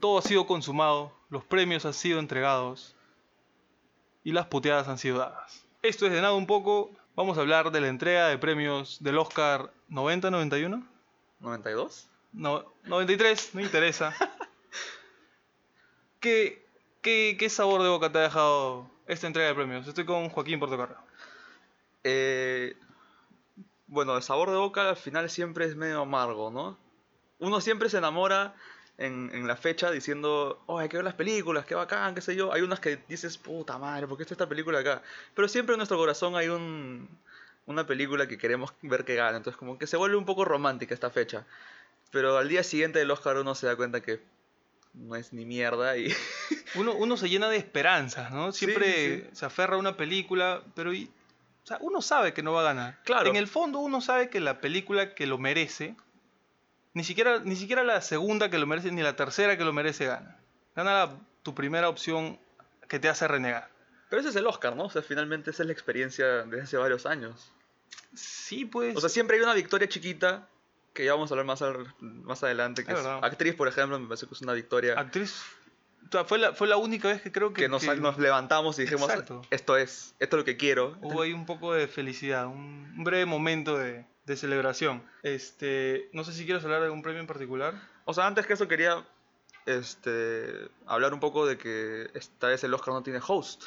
todo ha sido consumado, los premios han sido entregados y las puteadas han sido dadas. Esto es de nada un poco. Vamos a hablar de la entrega de premios del Oscar 90-91. ¿92? No, 93, no interesa. ¿Qué, qué, qué sabor de boca te ha dejado esta entrega de premios? Estoy con Joaquín Portocarrero. Eh, bueno, el sabor de boca al final siempre es medio amargo, ¿no? Uno siempre se enamora en, en la fecha diciendo, oh, hay que ver las películas, qué bacán, qué sé yo. Hay unas que dices, puta madre, ¿por qué está esta película acá? Pero siempre en nuestro corazón hay un, una película que queremos ver que gane. Entonces, como que se vuelve un poco romántica esta fecha. Pero al día siguiente del Oscar uno se da cuenta que no es ni mierda y... Uno, uno se llena de esperanzas, ¿no? Siempre sí, sí. se aferra a una película, pero y- o sea, uno sabe que no va a ganar. Claro. En el fondo uno sabe que la película que lo merece, ni siquiera, ni siquiera la segunda que lo merece, ni la tercera que lo merece gana. Gana la- tu primera opción que te hace renegar. Pero ese es el Oscar, ¿no? O sea, finalmente esa es la experiencia desde hace varios años. Sí, pues. O sea, siempre hay una victoria chiquita, que ya vamos a hablar más, al- más adelante, que Es actriz, por ejemplo, me parece que es una victoria actriz. O sea, fue, la, fue la única vez que creo que. que nos, que nos levantamos y dijimos, Exacto. esto es, esto es lo que quiero. Hubo ahí un poco de felicidad, un, breve momento de, de celebración. Este, no sé si quieres hablar de algún premio en particular. O sea, antes que eso quería este, hablar un poco de que esta vez el Oscar no tiene host.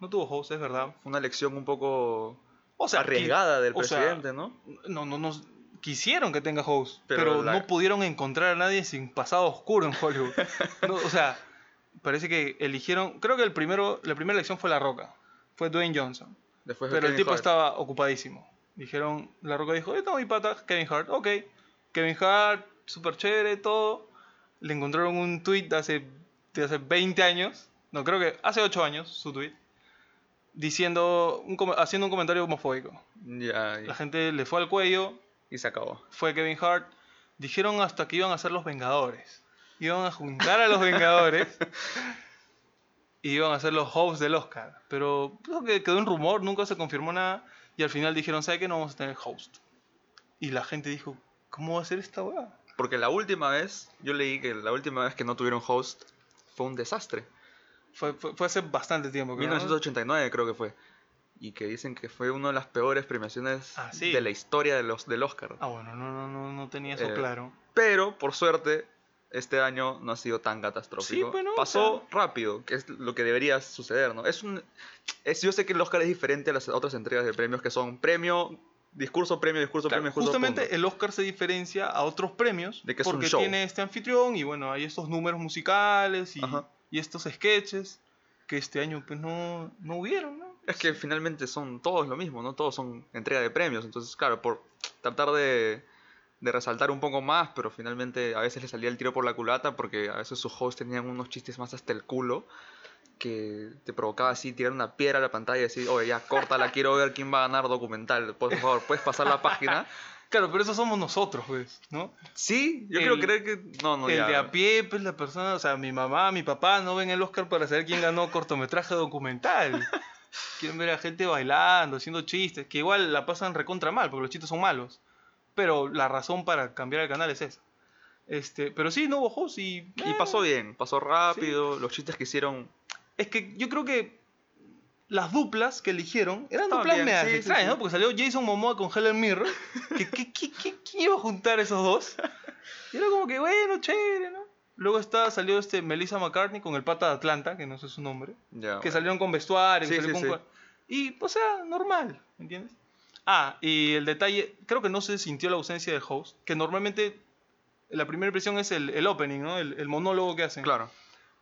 No tuvo host, es verdad. Fue una elección un poco O sea, arriesgada del sea, presidente, ¿no? No, no, no. Quisieron que tenga host, Pero pero, la- no pudieron encontrar a nadie sin pasado oscuro en Hollywood. No, o sea, parece que eligieron. Creo que el primero, la primera elección fue La Roca. Fue Dwayne Johnson. Después Pero el tipo Hart. estaba ocupadísimo. Dijeron, La Roca dijo, tengo mi pata, Kevin Hart. Ok. Kevin Hart, súper chévere, todo. Le encontraron un tweet de hace, de hace 20 años. No, creo que hace 8 años, su tweet. Diciendo, un haciendo un comentario homofóbico. Ya, La gente le fue al cuello, y se acabó. fue Kevin Hart. Dijeron hasta que iban a ser los Vengadores. Iban a juntar a los Vengadores. y iban a ser los hosts del Oscar. Pero creo que quedó un rumor, nunca se confirmó nada. Y al final dijeron, ¿sabe qué? No vamos a tener host. Y la gente dijo, ¿cómo va a ser esta weá? Porque la última vez, yo leí que la última vez que no tuvieron host fue un desastre. Fue, fue, fue hace bastante tiempo. creo, ¿no? 1989 creo que fue. Y que dicen que fue una de las peores premiaciones Ah, ¿sí? de la historia de los, del Oscar. Ah, bueno, no, no, no, no tenía eso Eh, claro. Pero, por suerte, este año no ha sido tan catastrófico. Sí, pues, no, Pasó o rápido, que es lo que debería suceder, ¿no? Es un, es, yo sé que el Oscar es diferente a las otras entregas de premios que son premio, discurso, premio, discurso, Claro, premio, discurso, justamente punto. el Oscar se diferencia a otros premios De que es un porque show. tiene este anfitrión y bueno, hay estos números musicales y, y estos sketches que este año pues no, no hubieron, ¿no? Es que finalmente son todos lo mismo, ¿no? Todos son entrega de premios. Entonces, claro, por tratar de, de resaltar un poco más, pero finalmente a veces le salía el tiro por la culata porque a veces sus hosts tenían unos chistes más hasta el culo que te provocaba así tirar una piedra a la pantalla y decir, oye, ya, córtala, quiero ver quién va a ganar documental. Por favor, ¿puedes pasar la página? Claro, pero eso somos nosotros, pues, ¿no? Sí, yo El- creo creer que... No, no, el ya. de a pie, pues la persona, o sea, mi mamá, mi papá no ven el Oscar para saber quién ganó cortometraje documental. Quieren ver a gente bailando, haciendo chistes, que igual la pasan recontra mal, porque los chistes son malos. Pero la razón para cambiar el canal es esa. Este, pero sí, no hubo host y... Y pasó bien, pasó rápido, los chistes que hicieron... Es que yo creo que las duplas que eligieron eran Estaban duplas medias sí, sí, extrañas, sí. ¿no? Porque salió Jason Momoa con Helen Mirren. que, que- que- ¿Quién iba a juntar esos dos? Y era como que, bueno, chévere, ¿no? Luego está, salió este Melissa McCartney con el pata de Atlanta, que no sé su nombre. Que bueno. salieron con vestuario, que Sí, sí, con sí. Y, o sea, normal, ¿me entiendes? Ah, y el detalle, creo que no se sintió la ausencia del host, que normalmente la primera impresión es el, el opening, ¿no? El, el monólogo que hacen. Claro.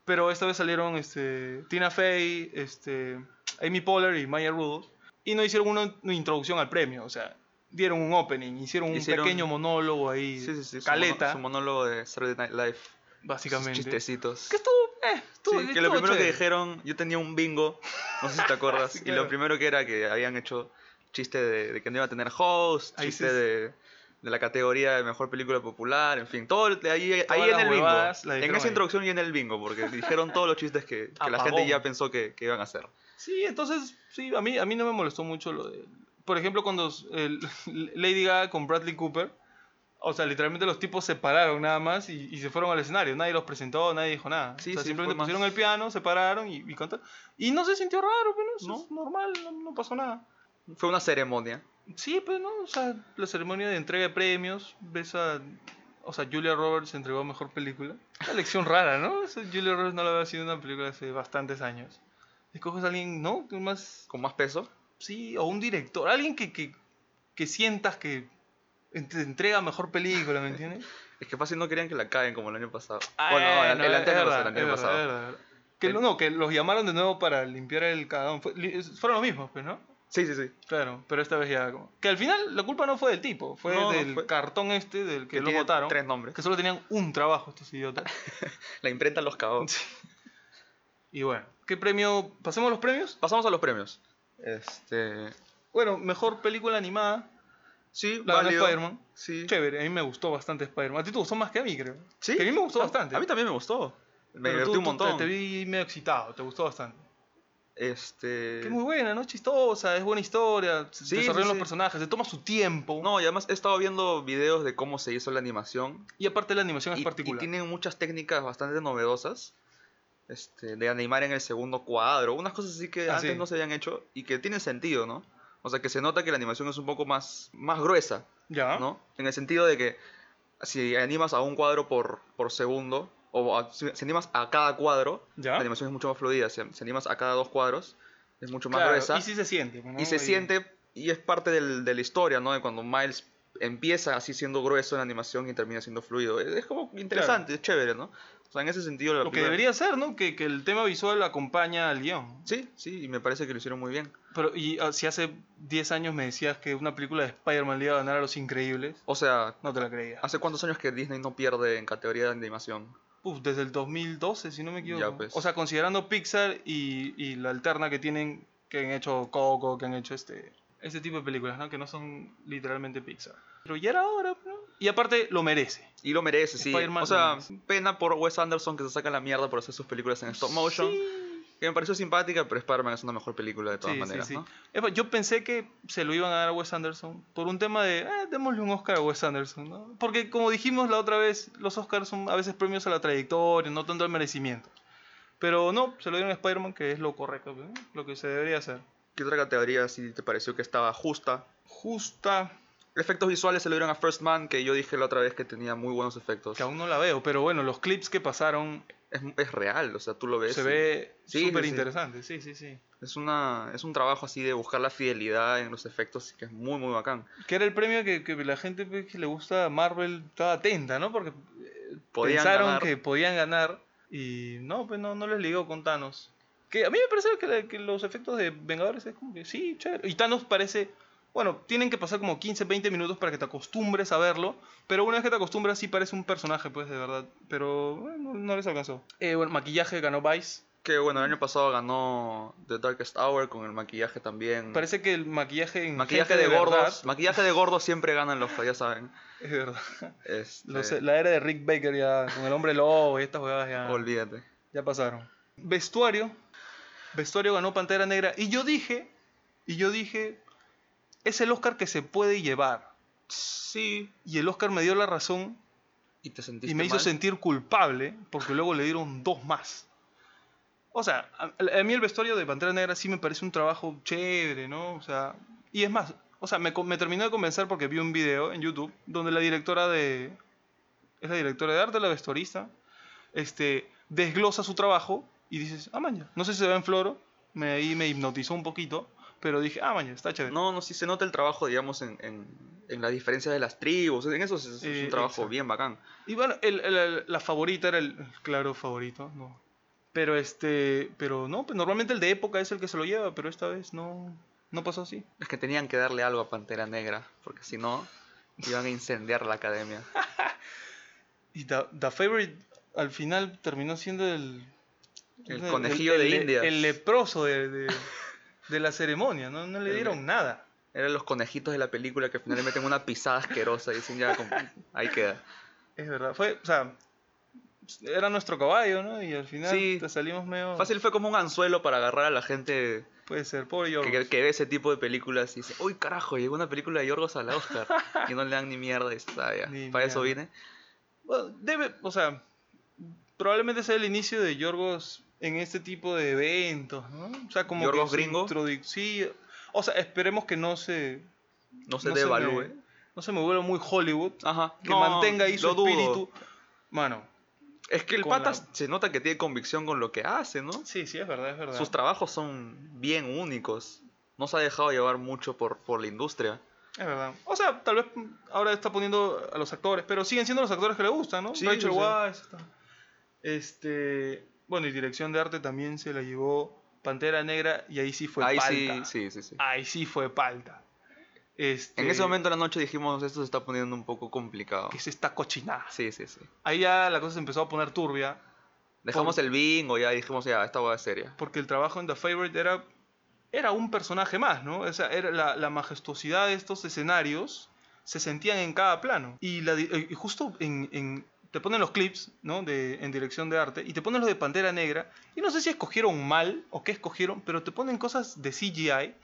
Pero esta vez salieron este, Tina Fey, este, Amy Poehler y Maya Rudolph. Y no hicieron una, una introducción al premio. O sea, dieron un opening, hicieron un Hicieron- pequeño monólogo ahí. Sí, sí, sí. caleta, Su monólogo de Saturday Night Live. sus básicamente. Chistecitos. Que estuvo, eh, estuvo, Sí, que lo estuvo primero que chévere. dijeron, yo tenía un bingo, no sé si te acuerdas, Sí, y claro. lo primero que era que habían hecho chiste de, de que no iba a tener host, Ahí chiste sí. de, de la categoría de mejor película popular, en fin, todo ahí, ahí en el bingo, en esa ahí. introducción y en el bingo, porque dijeron todos los chistes que, que la gente ya pensó que, que iban a hacer. Sí, entonces, sí, a mí, a mí no me molestó mucho lo de... Por ejemplo, cuando el, Lady Gaga con Bradley Cooper, O sea, literalmente los tipos se pararon nada más y, y se fueron al escenario. Nadie los presentó, nadie dijo nada. Sí, o sea, sí, simplemente pusieron el piano, se pararon y, y cantaron. Y no se sintió raro, pero eso No. es normal, no, no pasó nada. Fue una ceremonia. Sí, pues no, o sea, la ceremonia de entrega de premios, ves a... O sea, Julia Roberts entregó mejor película. Una lección rara, ¿no? O sea, Julia Roberts no la había sido una película hace bastantes años. Escoges a alguien, ¿no? Más Con más peso. Sí, o un director, alguien que, que, que sientas que te entrega mejor película, ¿me entiendes? Es que fácil no querían que la caguen como el año pasado. Ah, bueno, no, el, no, el es anterior, verdad, el año pasado. verdad, verdad. Que, El- no, que los llamaron de nuevo para limpiar el li- fueron los mismos, pues, ¿no? Sí, sí, sí. Claro, pero esta vez ya como... Que al final la culpa no fue del tipo, fue No, del fue- cartón este del que, lo votaron. Tres nombres. Que solo tenían un trabajo estos idiotas. La imprenta los cagó. y bueno, ¿qué premio? ¿Pasemos a los premios? Pasamos a los premios. Este. Bueno, mejor película animada, Sí, la válido. Spider-Man. Sí. Chévere, a mí me gustó bastante Spider-Man. A ti te gustó más que a mí, creo. Sí. Que a mí me gustó A- bastante. A mí también me gustó. Me divertí un montón. Te, te vi medio excitado, te gustó bastante. Este. Que es muy buena, ¿no? Chistosa, es buena historia, se Sí, desarrollan sí, los personajes, se toma su tiempo. No, y además he estado viendo videos de cómo se hizo la animación. Y aparte la animación es Y, y particular. tienen muchas técnicas bastante novedosas. Este, de animar en el segundo cuadro. Unas cosas así que Ah, antes sí. no se habían hecho y que tienen sentido, ¿no? O sea, que se nota que la animación es un poco más, más gruesa, Ya. ¿no? En el sentido de que si animas a un cuadro por, por segundo, o a- si, si animas a cada cuadro, Ya. la animación es mucho más fluida. Si, si animas a cada dos cuadros, es mucho más Claro, gruesa. Y sí se siente. ¿no? Y se siente, y es parte del- de la historia, ¿no? De cuando Miles empieza así siendo grueso en la animación y termina siendo fluido. Es, es como interesante, es chévere, ¿no? O sea, en ese sentido... la Lo que debería ser, ¿no? Que, que el tema visual acompaña al guion. Sí, sí, y me parece que lo hicieron muy bien. Pero, y ah, si hace 10 años me decías que una película de Spider-Man le iba a ganar a Los Increíbles, O sea, no te la creía. ¿hace cuántos años que Disney no pierde en categoría de animación? Uf, desde el 2012, si no me equivoco. Ya, pues. O sea, considerando Pixar y, y la alterna que tienen, que han hecho Coco, que han hecho este, este tipo de películas, ¿no? Que no son literalmente Pixar. Pero ya era hora, ¿no? Y aparte, lo merece. Y lo merece, sí. O sea, pena por Wes Anderson que se saca la mierda por hacer sus películas en stop motion. Sí, Que me pareció simpática, pero Spider-Man es una mejor película de todas sí, maneras, sí, sí. ¿no? Yo pensé que se lo iban a dar a Wes Anderson por un tema de, eh, démosle un Oscar a Wes Anderson, ¿no? Porque como dijimos la otra vez, los Oscars son a veces premios a la trayectoria, no tanto al merecimiento. Pero no, se lo dieron a Spider-Man, que es lo correcto, ¿no? lo que se debería hacer. ¿Qué otra categoría sí te pareció que estaba justa? Justa, Efectos visuales se lo dieron a First Man, que yo dije la otra vez que tenía muy buenos efectos. que aún no la veo, pero bueno, los clips que pasaron Es, es real, o sea, tú lo ves. se y ve súper sí. interesante, sí, sí, sí. Es, una, es un trabajo así de buscar la fidelidad en los efectos que es muy, muy bacán. Que era el premio que, que la gente que le gusta a Marvel estaba atenta, ¿no? Porque eh, Podían pensaron ganar. que podían ganar y no, pues no, no les ligó con Thanos. Que a mí me parece que, que los efectos de Vengadores es como que sí, chévere. Y Thanos parece, bueno, tienen que pasar como 15, 20 minutos para que te acostumbres a verlo, pero una vez que te acostumbras sí parece un personaje, pues de verdad. Pero bueno, no les alcanzó. Eh, bueno, maquillaje ganó Vice. Que bueno, el año pasado ganó The Darkest Hour con el maquillaje también. Parece que el maquillaje en maquillaje gente de, verdad- gordos. Maquillaje de gordos siempre ganan los, ya saben. Es verdad. Este, Los- la era de Rick Baker ya, con el hombre lobo y estas jugadas ya. Olvídate. Ya pasaron. Vestuario. Vestuario ganó Pantera Negra. Y yo dije, y yo dije, es el Oscar que se puede llevar. Sí. Y el Oscar me dio la razón ¿Y te sentiste y me hizo sentir culpable porque luego le dieron dos más. O sea, a, a mí el vestuario de Pantera Negra sí me parece un trabajo chévere, ¿no? O sea, y es más, o sea, me, me terminó de convencer porque vi un video en YouTube donde la directora de... Es la directora de arte, la vestuarista, este, desglosa su trabajo y dices, ah, maña, no sé si se ve en floro, me, ahí me hipnotizó un poquito, pero dije, ah, maña, está chévere. No, no, sí se nota el trabajo, digamos, en, en, en la diferencia de las tribus. En eso es, es Eh, un trabajo exacto. bien bacán. Y bueno, el- el- la favorita era el, claro favorito, ¿no? Pero este, pero no, pues normalmente el de época es el que se lo lleva, pero esta vez no, no pasó así. Es que tenían que darle algo a Pantera Negra, porque si no, iban a incendiar la academia. Y The, The Favorite al final terminó siendo el... El conejillo de Indias. El leproso de, de, de la ceremonia, ¿no? No le dieron nada. Eran los conejitos de la película que al final le meten una pisada asquerosa y dicen ya, como- ahí queda. Es verdad, fue, o sea, era nuestro caballo, ¿no? Y al final Sí. te salimos medio... Fácil fue como un anzuelo para agarrar a la gente Puede ser, pobre Yorgos. que- que ve ese tipo de películas y dice, uy carajo, llegó una película de Yorgos al Oscar y no le dan ni mierda y dice, "Ah, ya, Ni para eso mierda. vine. Bueno, debe, o sea, probablemente sea el inicio de Yorgos en este tipo de eventos, ¿no? O sea, como ¿Yorgos que gringo? Sí, o sea, esperemos que no se, No se No se devalúe. me- no se me vuelva muy Hollywood, Ajá. que no, mantenga ahí su espíritu. Mano, Es que el pata la- se nota que tiene convicción con lo que hace, ¿no? sí, sí, es verdad, es verdad. Sus trabajos son bien únicos. No se ha dejado llevar mucho por, por la industria. Es verdad. O sea, tal vez ahora está poniendo a los actores, pero siguen siendo los actores que le gustan, ¿no? Sí, Rachel sí. Weisz. está. Este, bueno, y dirección de arte también se la llevó Pantera Negra y ahí sí fue Ahí palta. sí, sí, sí, sí. Ahí sí fue palta. Este, En ese momento de la noche dijimos, esto se está poniendo un poco complicado. que es esta cochinada. Sí, sí, sí. Ahí ya la cosa se empezó a poner turbia, Dejamos Por- el bingo, ya dijimos, ya, esta hueá es seria. porque el trabajo en The Favorite era, era un personaje más, ¿no? O sea, era la, la majestuosidad de estos escenarios se sentían en cada plano. Y, la eh, y justo en, en- te ponen los clips, ¿no? De, en dirección de arte, y te ponen los de Pantera Negra, y no sé si escogieron mal o qué escogieron, pero te ponen cosas de CGI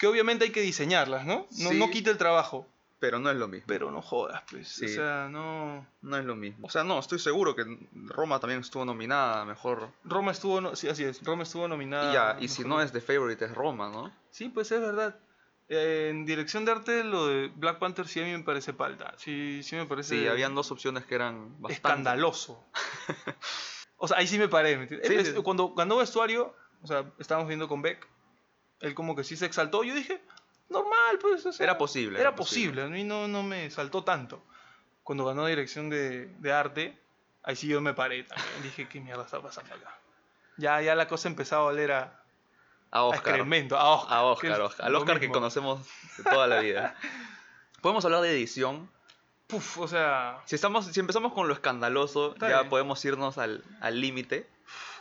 que obviamente hay que diseñarlas, ¿no? No, Sí. no quita el trabajo, Pero no es lo mismo. pero no jodas, pues. Sí. O sea, no... No es lo mismo. O sea, no, estoy seguro que Roma también estuvo nominada, mejor. Roma estuvo, no- sí, así es, Roma estuvo nominada. y ya, y si no es The Favorite, es Roma, ¿no? Sí, pues es verdad. Eh, en dirección de arte, lo de Black Panther sí a mí me parece palta. Sí, sí me parece Sí, habían dos opciones que eran bastante. escandaloso. o sea, ahí sí me paré. ¿me? Sí. Cuando ganó vestuario, o sea, estábamos viendo con Beck, él como que sí se exaltó. Yo dije, normal, pues. o sea, Era posible, Era era posible, a mí no, no me saltó tanto. Cuando ganó dirección de, de arte, ahí sí yo me paré también. Dije, ¿qué mierda está pasando acá? Ya, ya la cosa empezaba a oler a, A a Oscar. excremento, a Oscar. A que Oscar, Oscar. Al Oscar que mismo. conocemos de toda la vida. Podemos hablar de edición. Puf, o sea, Si, estamos, si empezamos con lo escandaloso, ya bien. podemos irnos al al límite.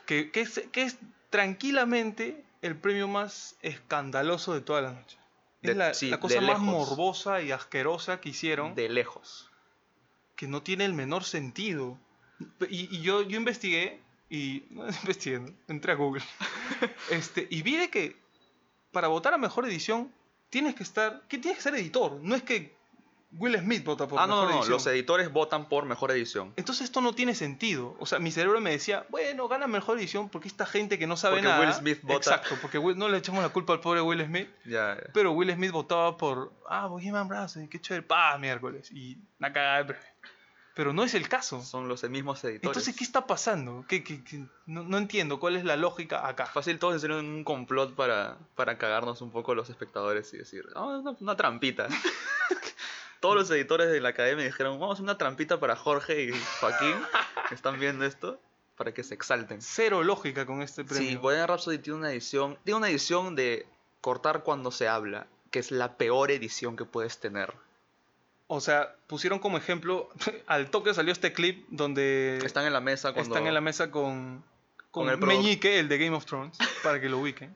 que, que es, que es tranquilamente el premio más escandaloso de toda la noche. Es De- la, sí, la cosa más morbosa y asquerosa que hicieron, de lejos. que no tiene el menor sentido. Y, y yo, yo investigué, y no investigué, ¿no? entré a Google, este, y vi de que para votar a mejor edición tienes que estar, que tienes que ser editor, no es que Will Smith vota por Ah, no, mejor no, no. edición. Los editores votan por mejor edición. Entonces esto no tiene sentido. O sea, mi cerebro me decía, bueno, gana mejor edición porque esta gente que no sabe Porque nada. Will Smith vota. Exacto, porque Will- no le echamos la culpa al pobre Will Smith. Ya, ya. Pero Will Smith votaba por, ah, Bohemian Rhapsody, qué chévere, pa, miércoles. Y una cagada de premio. Pero no es el caso. Son los mismos editores. Entonces, ¿qué está pasando? ¿Qué, qué- qué? No, no entiendo cuál es la lógica acá. Fácil, todos hicieron un complot para, para cagarnos un poco los espectadores y decir, "Ah, una, una trampita. todos los editores de la academia dijeron, vamos una trampita para Jorge y Joaquín, que están viendo esto, para que se exalten. Cero lógica con este premio. Sí, Bohemian Rhapsody tiene una edición, tiene una edición de cortar cuando se habla, que es la peor edición que puedes tener. O sea, pusieron como ejemplo, al toque salió este clip donde Están en la mesa cuando... están en la mesa con, con, Con el Meñique, el de Game of Thrones, para que lo ubiquen.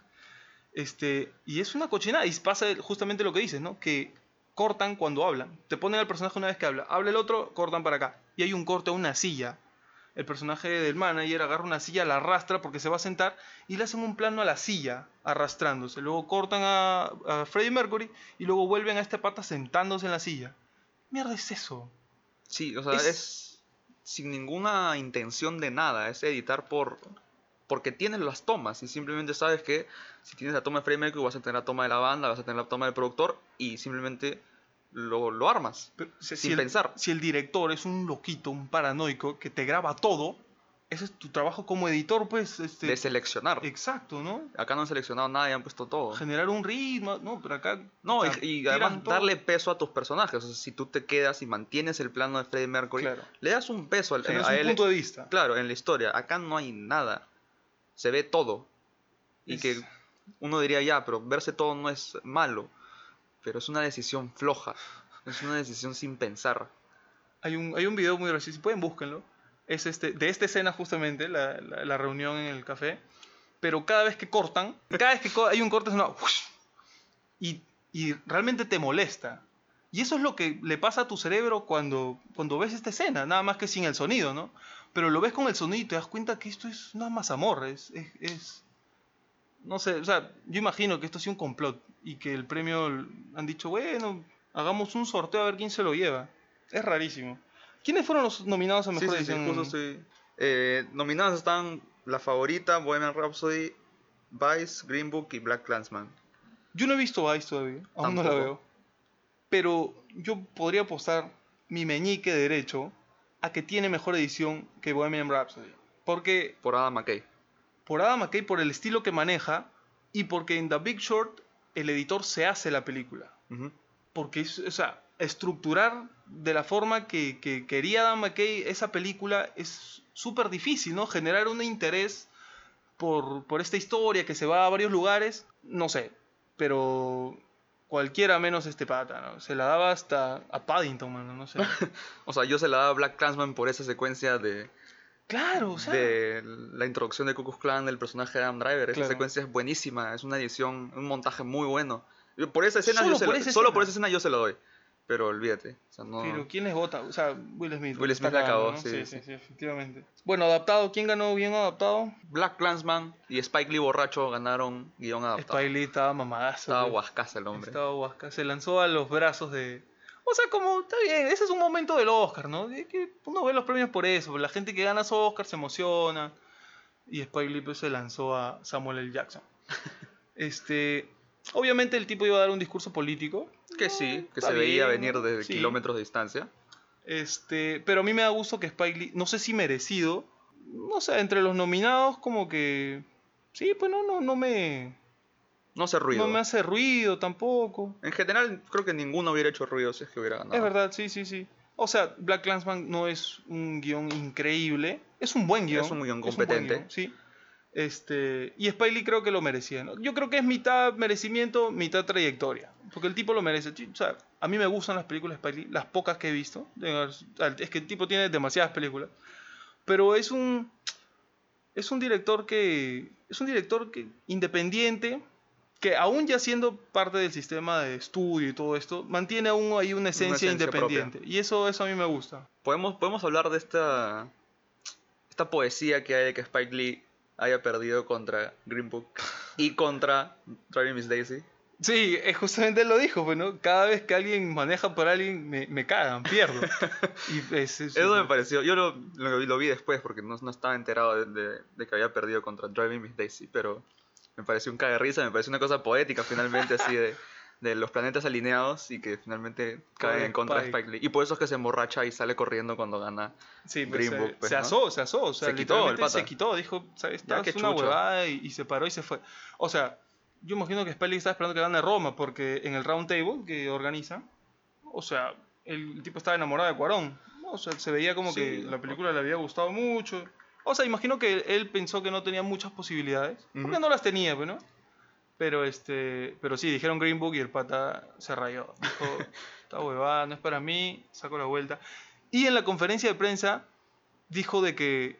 Este, y es una cochinada, y pasa justamente lo que dices, ¿no? Que cortan cuando hablan. Te ponen al personaje una vez que habla, habla el otro, cortan para acá. Y hay un corte a una silla. El personaje del manager agarra una silla, la arrastra porque se va a sentar y le hacen un plano a la silla arrastrándose. Luego cortan a, a Freddie Mercury y luego vuelven a este pata sentándose en la silla. Mierda es eso. Sí, o sea, Es- es... sin ninguna intención de nada, es editar por porque tienes las tomas y simplemente sabes que si tienes la toma de Mercury vas a tener la toma de la banda, vas a tener la toma del productor y simplemente lo, lo armas. Pero, Sin si el- pensar. Si el director es un loquito, un paranoico que te graba todo, ese es tu trabajo como editor, pues. Este, De seleccionar. exacto, ¿no? Acá no han seleccionado nada y han puesto todo. Generar un ritmo, ¿no? Pero acá. No, o y, sea, y tiran además todo. darle peso a tus personajes. O sea, si tú te quedas y mantienes el plano de Freddie Mercury, Claro. le das un peso al, Generas a un él. punto de vista. Claro, en la historia. Acá no hay nada. Se ve todo. Y Es- que uno diría ya, pero verse todo no es malo. Pero es una decisión floja. Es una decisión sin pensar. Hay un, hay un video muy gracioso, si pueden búsquenlo. Es este, de esta escena justamente, la, la- la reunión en el café. Pero cada vez que cortan, cada vez que hay un corte es una... Y, y realmente te molesta. Y eso es lo que le pasa a tu cerebro cuando, cuando ves esta escena, nada más que sin el sonido, ¿no? Pero lo ves con el sonido y te das cuenta que esto es una mazamorra, es, es, es, no sé, o sea, yo imagino que esto ha sido un complot y que el premio han dicho, bueno, hagamos un sorteo a ver quién se lo lleva. Es rarísimo. ¿Quiénes fueron los nominados a Sí, mejor sí, sí, edición? justo estoy... Eh, nominadas están La Favorita, Bohemian Rhapsody, Vice, Green Book y Black Clansman. Yo no he visto Vice todavía, aún no la Tampoco. veo. Pero yo podría apostar mi meñique derecho a que tiene mejor edición que Bohemian Rhapsody. Porque Por Adam McKay. por Adam McKay, por el estilo que maneja y porque en The Big Short el editor se hace la película. Ujú. Porque es, o sea, estructurar de la forma que, que quería Adam McKay esa película es súper difícil, ¿no? Generar un interés por, por esta historia que se va a varios lugares, no sé, pero cualquiera menos este pata, ¿no? Se la daba hasta a Paddington, mano, no sé. O sea, yo se la daba a Black Clansman por esa secuencia de, claro, o sea, de la introducción de Ku Klux Klan del personaje de Adam Driver. Esa Claro. secuencia es buenísima, es una edición, un montaje muy bueno. Por esa escena, Solo yo se por solo escena. por esa escena yo se lo doy. Pero olvídate. O sea, no... Pero ¿quién les vota? O sea, Will Smith. Will Smith la acabó, ¿no? sí, sí, sí. sí, efectivamente. Bueno, adaptado, ¿quién ganó bien adaptado? Black Clansman y Spike Lee borracho ganaron guion adaptado. Spike Lee estaba mamadazo. Estaba guascaza el hombre. Estaba Huasca. Se lanzó a los brazos de. O sea, como, está bien, ese es un momento del Oscar, ¿no? Que uno ve los premios por eso. La gente que gana su Oscar se emociona. Y Spike Lee pues, se lanzó a Samuel L. Jackson. este. Obviamente el tipo iba a dar un discurso político. Que sí, que se veía venir desde sí. kilómetros de distancia. Este, pero a mí me da gusto que Spike Lee, no sé si merecido, no sé, entre los nominados como que sí, pues no no no me No hace ruido. no me hace ruido tampoco. En general, creo que ninguno hubiera hecho ruido si es que hubiera ganado. Es verdad, sí, sí, sí. O sea, Black Clansman no es un guion increíble, es un buen guion. Es un guion buen competente. guion, sí. Este, y Spike Lee creo que lo merecía. ¿no? Yo creo que es mitad merecimiento, mitad trayectoria. Porque el tipo lo merece. O sea, a mí me gustan las películas de Spike Lee, las pocas que he visto. Es que el tipo tiene demasiadas películas. Pero es un. Es un director que. Es un director que. independiente. Que aún ya siendo parte del sistema de estudio y todo esto, mantiene aún ahí una esencia, esencia independiente. Y eso, eso a mí me gusta. ¿Podemos, podemos hablar de esta, esta poesía que hay de que Spike Lee haya perdido contra Green Book y contra Driving Miss Daisy. Sí, eh, justamente él lo dijo, pues, ¿no? Cada vez que alguien maneja por alguien, me, me cagan, pierdo. Y es, es- Eso me pareció, yo lo, lo, lo vi después porque no, no estaba enterado de, de- de que había perdido contra Driving Miss Daisy, pero me pareció un caga risa, me pareció una cosa poética finalmente así de, de los planetas alineados y que finalmente caen en contra de Spike. Spike Lee. Y por eso es que se emborracha y sale corriendo cuando gana. Sí, pues, Green se, Book, pues, se ¿no? asó, se asó. O sea, Se quitó el pata. se quitó, dijo, ¿sabes? Ya, es una huevada y, y se paró y se fue. O sea, yo imagino que Spelling estaba esperando que gane Roma, porque en el round table que organiza, o sea, el tipo estaba enamorado de Cuarón. O sea, se veía como Sí, que la película le había gustado mucho. O sea, imagino que él pensó que no tenía muchas posibilidades, porque Ujú. no las tenía, pues, ¿no? Pero este, pero sí, dijeron Green Book y el pata se rayó. Dijo, esta huevada no es para mí, saco la vuelta. Y en la conferencia de prensa dijo de que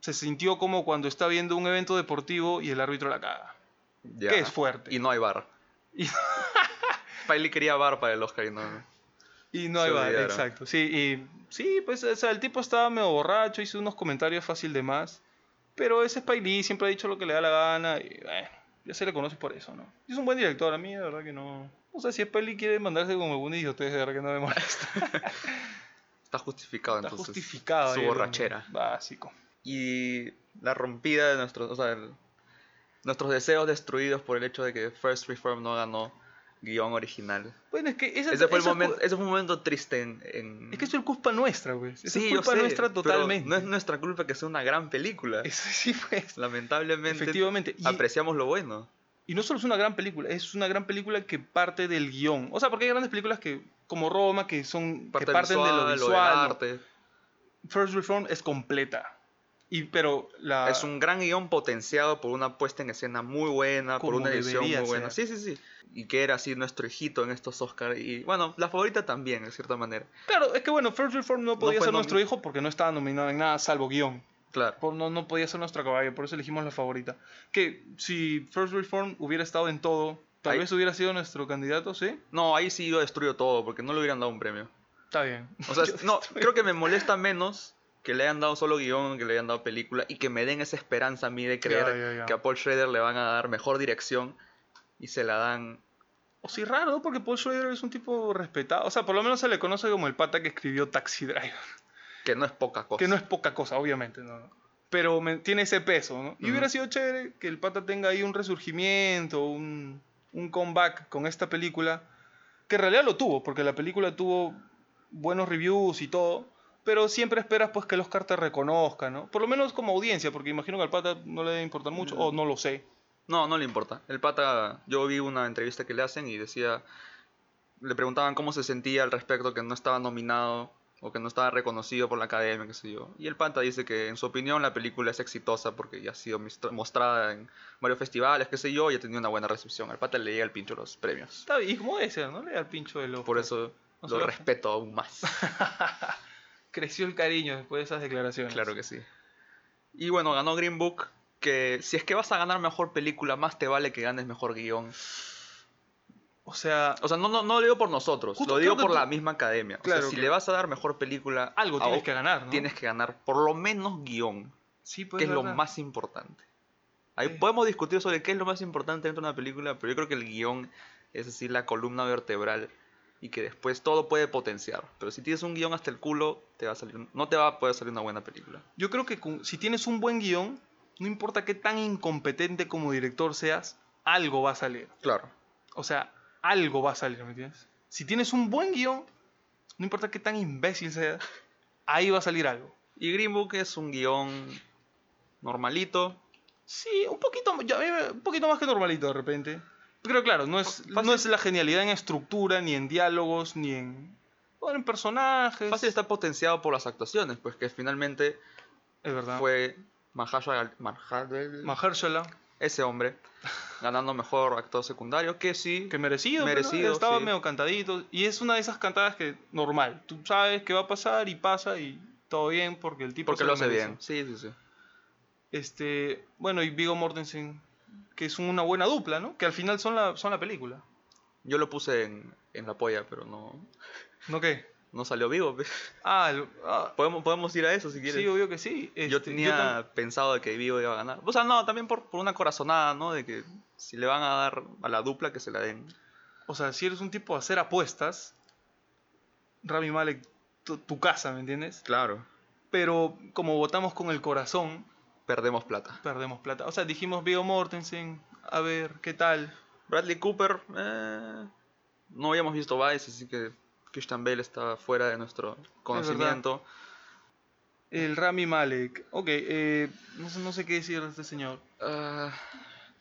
se sintió como cuando está viendo un evento deportivo y el árbitro la caga. Ya. Que es fuerte. Y no hay bar. Y, quería bar para el Oscar y no. y no hay olvidaron. exacto. Sí, y sí, pues o sea, el tipo estaba medio borracho, hizo unos comentarios fácil de más. Pero ese Spike Lee siempre ha dicho lo que le da la gana y bueno, ya se le conoce por eso, ¿no? Y es un buen director, a mí de verdad que no... O sea, si Spike Lee quiere mandarse con alguna idiotez, de verdad que no me molesta. Está justificado Está entonces. justificado. Su borrachera. Básico. Y la rompida de nuestros. O sea, el- nuestros deseos destruidos por el hecho de que First Reform no ganó guion original. Bueno, es que esa- Ese fue, el momento, ese fue un momento triste en. en- Es que eso es culpa nuestra, güey. Sí, es culpa sé, nuestra totalmente. No es nuestra culpa que sea una gran película. Eso sí, pues. Lamentablemente Efectivamente. Y, apreciamos lo bueno. y no solo es una gran película, es una gran película que parte del guion. O sea, porque hay grandes películas que, como Roma, que son Parte que parten visual, de lo del visual. ¿no? arte. First Reform es completa. Y, pero la... Es un gran guion potenciado por una puesta en escena muy buena, por una edición muy buena. Sí, ser. sí, sí. Y que era así nuestro hijito en estos Oscars. Y bueno, la favorita también, de cierta manera. Claro, es que bueno, First Reform no podía fue ser nuestro hijo porque no estaba nominado en nada salvo guion. Claro. Por- no, no podía ser nuestro caballo, por eso elegimos la favorita. Que si First Reform hubiera estado en todo, tal Ahí- vez hubiera sido nuestro candidato, ¿sí? No, ahí sí yo destruyo todo, porque no le hubieran dado un premio. Está bien. O sea, no, creo que me molesta menos que le hayan dado solo guion, que le hayan dado película y que me den esa esperanza a mí de creer que a Paul Schrader le van a dar mejor dirección y se la dan. O sí, raro, ¿no? Porque Paul Schrader es un tipo respetado. O sea, por lo menos se le conoce como el pata que escribió Taxi Driver. Que no es poca cosa. Que no es poca cosa, obviamente, ¿no? Pero me- tiene ese peso, ¿no? Y Ujú. hubiera sido chévere que el pata tenga ahí un resurgimiento, un, un comeback con esta película, que en realidad lo tuvo, porque la película tuvo buenos reviews y todo, pero siempre esperas pues que el Oscar te reconozca, ¿no? Por lo menos como audiencia, porque imagino que al pata no le debe importar mucho, Mm. o no lo sé. No, no le importa. El pata, yo vi una entrevista que le hacen y decía, le preguntaban cómo se sentía al respecto que no estaba nominado o que no estaba reconocido por la academia, qué sé yo. Y el pata dice que en su opinión la película es exitosa porque ya ha sido mostrada en varios festivales, qué sé yo, y ha tenido una buena recepción. Al pata le llega el pincho los premios. Está bien, y como debe ser, ¿no? Le da el pincho de los... Por eso No lo- respeto aún más. Creció el cariño después de esas declaraciones. Claro que sí. Y bueno, ganó Green Book, que si es que vas a ganar mejor película, más te vale que ganes mejor guion. O sea, O sea, no, no, no lo digo por nosotros, lo digo por tú- la misma academia. O Claro sea, si que- le vas a dar mejor película, algo tienes que ganar, ¿no? tienes que ganar por lo menos guion, Sí, pues, que es lo más importante. Ahí Sí. podemos discutir sobre qué es lo más importante dentro de una película, pero yo creo que el guion es así la columna vertebral y que después todo puede potenciar. Pero si tienes un guion hasta el culo, te va a salir, no te va a poder salir una buena película. Yo creo que con- si tienes un buen guion, no importa qué tan incompetente como director seas, algo va a salir. Claro. O sea, algo va a salir, ¿me entiendes? Si tienes un buen guion, no importa qué tan imbécil seas, ahí va a salir algo. Y Green Book es un guion normalito. Sí, un poquito, ya, un poquito más que normalito de repente. Pero claro, no es, Fácil. no es la genialidad en estructura, ni en diálogos, ni en, bueno, en personajes. Fácil está potenciado por las actuaciones, pues que finalmente Es verdad. fue Mahershala Mahershala- ese hombre ganando mejor actor secundario que sí que merecido, pero Merecido, estaba sí. medio cantadito. Y es una de esas cantadas que normal. Tú sabes que va a pasar y pasa y todo bien porque el tipo porque se lo hace merece. bien sí sí sí Este, bueno, y Vigo Mortensen, que es una buena dupla, ¿no? Que al final son la, son la película. yo lo puse en, en la polla pero no ¿No qué? no salió vivo. Ah, el- ah, podemos podemos ir a eso si quieres sí, obvio que sí. yo Este, tenía tam- pensado de que vivo iba a ganar o sea no también por, por una corazonada no de que si le van a dar a la dupla que se la den o sea, si eres un tipo de hacer apuestas, Rami Malek, tu, tu casa, ¿me entiendes? claro Pero como votamos con el corazón, perdemos plata perdemos plata. O sea, dijimos Vigo Mortensen, a ver, ¿qué tal? Bradley Cooper eh, no habíamos visto Vice así que Christian Bale está fuera de nuestro conocimiento El Rami Malek. Ok, eh, no, sé, no sé qué decir de este señor. Ah,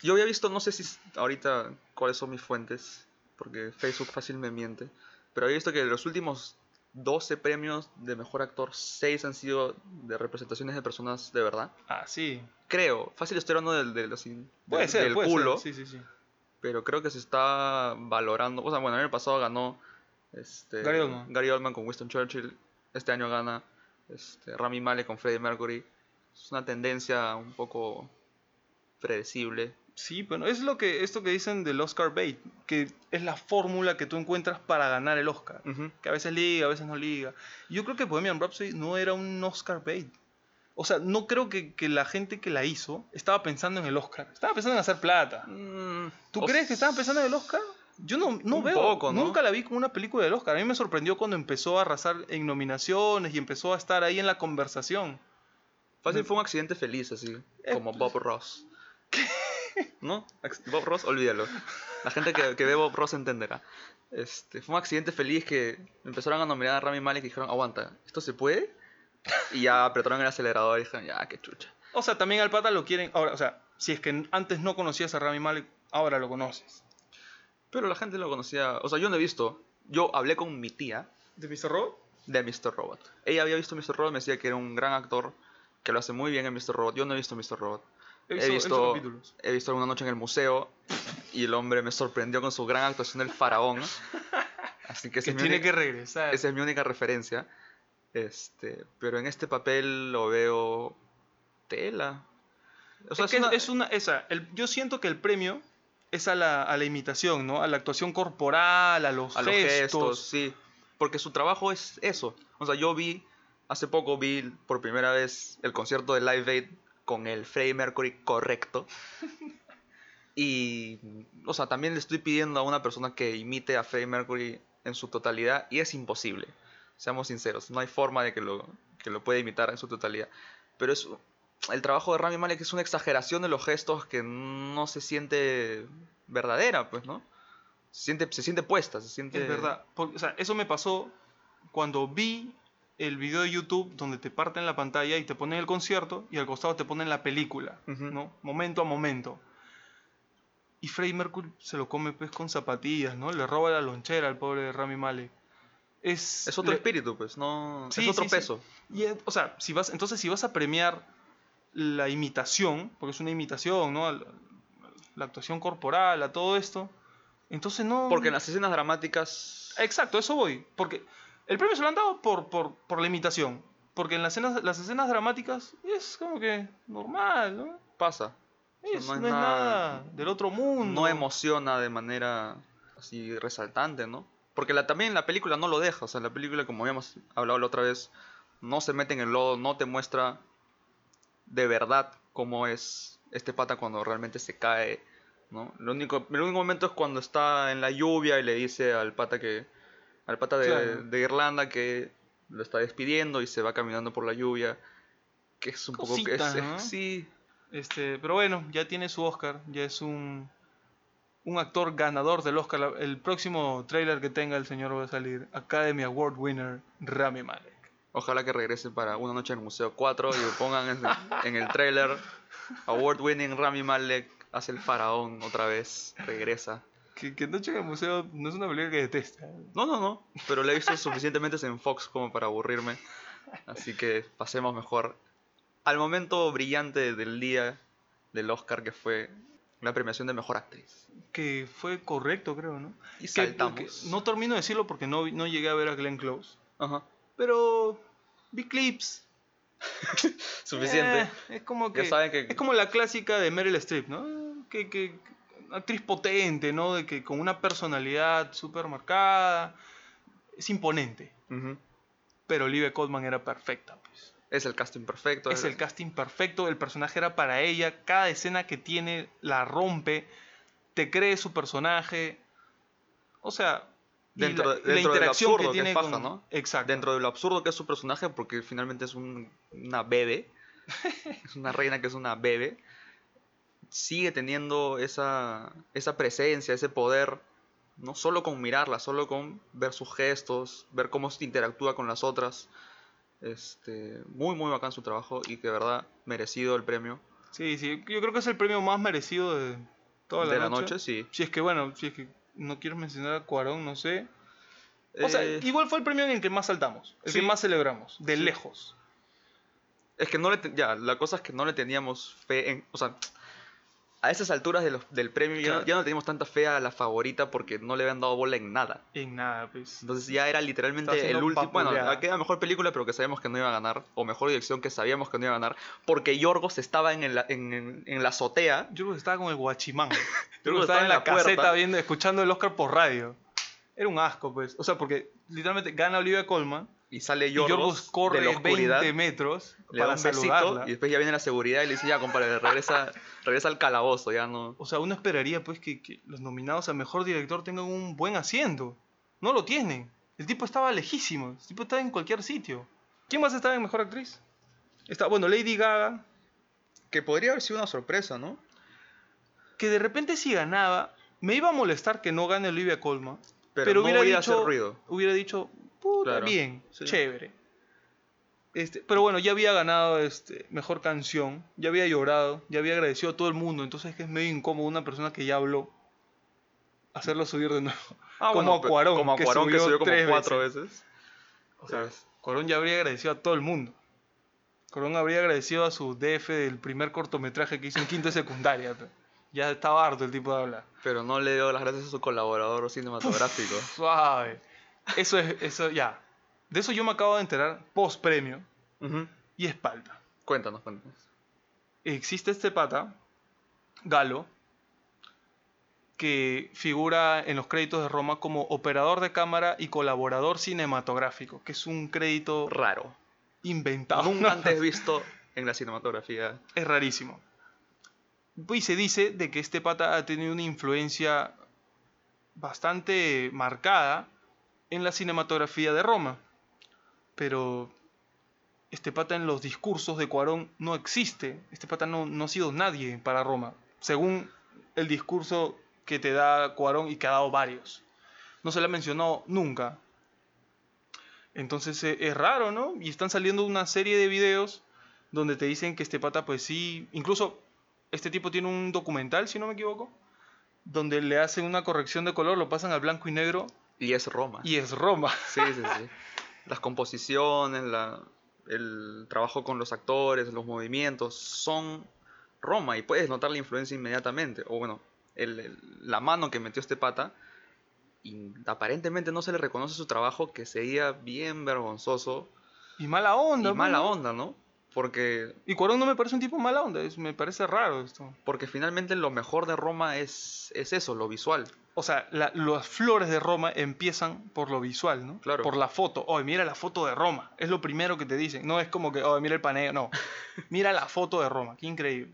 yo había visto, no sé si ahorita cuáles son mis fuentes, porque Facebook fácil me miente, pero había visto que los últimos 12 premios de mejor actor, 6 han sido de representaciones de personas de verdad. Ah, sí. Creo, fácil estoy hablando del, del, así, Puede del- ser, del puede culo, ser. Sí, sí, sí. pero creo que se está valorando. O sea, bueno, el año pasado ganó este, Gary Oldman. Gary Oldman con Winston Churchill, este año gana este, Rami Malek con Freddie Mercury. Es una tendencia un poco predecible. Sí, bueno, es lo que esto que dicen del Oscar bait, que es la fórmula que tú encuentras para ganar el Oscar. Que a veces liga, a veces no liga. Yo creo que Bohemian Rhapsody no era un Oscar bait. O sea, no creo que, que la gente que la hizo estaba pensando en el Oscar. Estaba pensando en hacer plata. Mm, ¿Tú crees que estaban pensando en el Oscar? Yo no, no veo, poco, ¿no? nunca la vi como una película del Oscar. A mí me sorprendió cuando empezó a arrasar en nominaciones y empezó a estar ahí en la conversación. Fácil fue un accidente feliz, así, Eh, como Bob Ross. ¿No? Bob Ross, olvídalo. La gente que, que ve Bob Ross entenderá. Este, fue un accidente feliz que empezaron a nominar a Rami Malek y dijeron, aguanta, ¿esto se puede? Y ya apretaron el acelerador y dijeron, ya, qué chucha. O sea, también al pata lo quieren. Ahora, o sea, si es que antes no conocías a Rami Malek, ahora lo conoces. Pero la gente lo conocía, o sea, yo no he visto. Yo hablé con mi tía ¿De Mr. Robot? de Mr. Robot. Ella había visto Mr. Robot, me decía que era un gran actor, que lo hace muy bien en Mr. Robot. Yo no he visto Mr. Robot. He He visto, he visto, he visto una noche en el museo y el hombre me sorprendió con su gran actuación del faraón. Así que, Que es mi tiene única- que regresar. esa es mi única referencia. Este, pero en este papel lo veo tela. O sea, es, que es una- es una, esa, el- yo siento que el premio es a la, a la imitación, ¿no? A la actuación corporal, a los a los gestos. gestos, sí. Porque su trabajo es eso. O sea, yo vi hace poco vi por primera vez el concierto de Live Aid con el Freddie Mercury correcto. Y, o sea, también le estoy pidiendo a una persona que imite a Freddie Mercury en su totalidad y es imposible. Seamos sinceros, no hay forma de que lo, que lo pueda imitar en su totalidad. Pero es el trabajo de Rami Malek es una exageración de los gestos que no se siente verdadera, pues, ¿no? Se siente, se siente puesta, se siente... Es verdad. Porque, o sea, eso me pasó cuando vi el video de YouTube donde te parten la pantalla y te ponen el concierto y al costado te ponen la película. ¿no? Momento a momento. Y Freddie Mercury se lo come pues con zapatillas, ¿no? Le roba la lonchera al pobre Rami Malek. Es, Es otro le- espíritu, pues, no... Sí, es otro sí, sí. peso. Y, o sea, si vas, entonces si vas a premiar la imitación, porque es una imitación, ¿no? Al- La actuación corporal, a todo esto, entonces no... Porque en las escenas dramáticas... Exacto, eso voy. Porque el premio se lo han dado por, por, por la imitación. Porque en las escenas, las escenas dramáticas es como que normal, ¿no? Pasa. O sea, Es- no no, es es nada, nada- del otro mundo. No emociona de manera así resaltante, ¿no? Porque la, también la película no lo deja. O sea, la película, como habíamos hablado la otra vez, no se mete en el lodo, no te muestra de verdad cómo es este pata cuando realmente se cae, ¿no? Lo único, el único momento es cuando está en la lluvia y le dice al pata que al pata de, Claro. de Irlanda que lo está despidiendo y se va caminando por la lluvia, que es un poco que ¿no? sí, Este, pero bueno, ya tiene su Oscar, ya es un, un actor ganador del Oscar. El próximo trailer que tenga el señor va a salir Academy Award winner Rami Malek. Ojalá que regrese para Una Noche en el Museo 4 y lo pongan en, en el trailer. Award winning Rami Malek hace el faraón otra vez, regresa. Que, que Noche en el Museo no es una película que detesta. No, no, no, pero la he visto suficientemente en Fox como para aburrirme. Así que pasemos mejor al momento brillante del día del Oscar que fue la premiación de mejor actriz. Que fue correcto, creo, ¿no? Y saltamos. que no termino de decirlo porque no, no llegué a ver a Glenn Close. Ajá, Pero vi clips. suficiente. Eh, es como que que- es como la clásica de Meryl Streep, ¿no? Que, que actriz potente, ¿no? De que con una personalidad súper marcada, es imponente. Pero Olivia Colman era perfecta, pues. Es el casting perfecto. Es el casting perfecto, el personaje era para ella, cada escena que tiene la rompe, te cree su personaje. O sea, Dentro- la, y la dentro del interacción absurdo que que tiene es paja, con- ¿no? Exacto. dentro de lo absurdo que es su personaje, porque finalmente es un- una bebé, es una reina que es una bebé, sigue teniendo esa, esa presencia, ese poder, no solo con mirarla, solo con ver sus gestos, ver cómo interactúa con las otras. Este, muy, muy bacán su trabajo y que de verdad merecido el premio Sí, sí, yo creo que es el premio más merecido de toda la de noche. la noche, sí. Si es que, bueno, si es que no quieres mencionar a Cuarón, no sé. O sea, Eh, igual fue el premio en el que más saltamos, el sí. que más celebramos, de Sí. lejos. Es que no le, ya, la cosa es que no le teníamos fe en, o sea, a esas alturas de los- del premio ya, no, Claro. ya no teníamos tanta fe a la favorita porque no le habían dado bola en nada. En nada, pues. Entonces ya era literalmente el último, bueno, aquella mejor película pero que sabíamos que no iba a ganar, o mejor dirección que sabíamos que no iba a ganar, porque Yorgos estaba en, el- en, en- en la azotea, Yo creo que estaba con el guachimán. Yo creo creo que que estaba en la, puerta. caseta viendo, escuchando el Oscar por radio. Era un asco, pues. O sea, porque literalmente gana Olivia Colman y sale y Yorgos, corre de la oscuridad, 20 metros le da para un besito y después ya viene la seguridad y le dice, ya compadre, regresa, regresa al calabozo, ya no... O sea, uno esperaría pues que, que los nominados a mejor director tengan un buen asiento. No lo tienen. El tipo estaba lejísimo. El tipo estaba en cualquier sitio. ¿Quién más estaba en mejor actriz? Está, bueno, Lady Gaga, Que podría haber sido una sorpresa, ¿no? que de repente si ganaba, me iba a molestar que no gane Olivia Colman. Pero, Pero, no hubiera dicho, hacer ruido. Hubiera dicho, puta, Claro, bien, sí. chévere. Este, pero bueno, ya había ganado este, mejor canción, ya había llorado, ya había agradecido a todo el mundo, entonces es que es medio incómodo una persona que ya habló hacerlo subir de nuevo. Ah, como a pe- Cuarón, como a que Cuarón, que subió subió como tres cuatro veces. O sea, Sí. Corón ya habría agradecido a todo el mundo. Corón habría agradecido a su DF del primer cortometraje que hizo en quinto de secundaria. Ya estaba harto el tipo de hablar. Pero no le dio las gracias a su colaborador cinematográfico. Suave. Eso es, eso ya. De eso yo me acabo de enterar post premio y es palta. Cuéntanos, cuéntanos. Existe este pata, Galo, que figura en los créditos de Roma como operador de cámara y colaborador cinematográfico, que es un crédito Raro. inventado. Nunca antes visto en la cinematografía. Es rarísimo. Y se dice de que este pata ha tenido una influencia bastante marcada en la cinematografía de Roma. Pero este pata en los discursos de Cuarón no existe. Este pata no, ha sido nadie para Roma. Según el discurso que te da Cuarón y que ha dado varios. No se le ha mencionado nunca. Entonces eh, es raro, ¿no? Y están saliendo una serie de videos donde te dicen que este pata, pues sí, incluso este tipo tiene un documental, si no me equivoco, donde le hacen una corrección de color, lo pasan al blanco y negro Y es Roma. y es Roma. Sí, sí, sí. Las composiciones, la- el trabajo con los actores, los movimientos, son Roma y puedes notar la influencia inmediatamente. O bueno, el- el- la mano que metió este pata, y aparentemente no se le reconoce su trabajo, que sería bien vergonzoso Y mala onda. y pues, mala ¿no? onda, ¿no? Porque, Y Cuarón no me parece un tipo mala onda, es- me parece raro esto. porque finalmente lo mejor de Roma es, es eso, lo visual. O sea, la- las flores de Roma empiezan por lo visual, ¿no? Claro. Por la foto. Oye, mira la foto de Roma. Es lo primero que te dicen. No es como que, oye, mira el paneo. No. mira la foto de Roma. Qué increíble.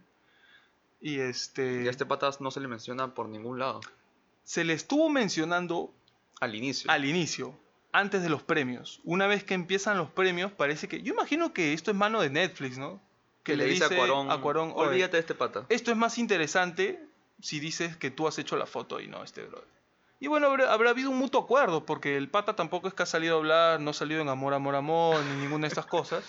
Y este. Y a este pata no se le menciona por ningún lado. Se le estuvo mencionando Al inicio. al inicio, antes de los premios. Una vez que empiezan los premios, parece que. Yo imagino que esto es mano de Netflix, ¿no? que le dice a Cuarón, a Cuarón, "Oye, olvídate de este pata. esto es más interesante si dices que tú has hecho la foto y no este brother. Y bueno, habrá, habrá habido un mutuo acuerdo, porque el pata tampoco es que ha salido a hablar, no ha salido en amor, amor, amor, ni ninguna de estas cosas.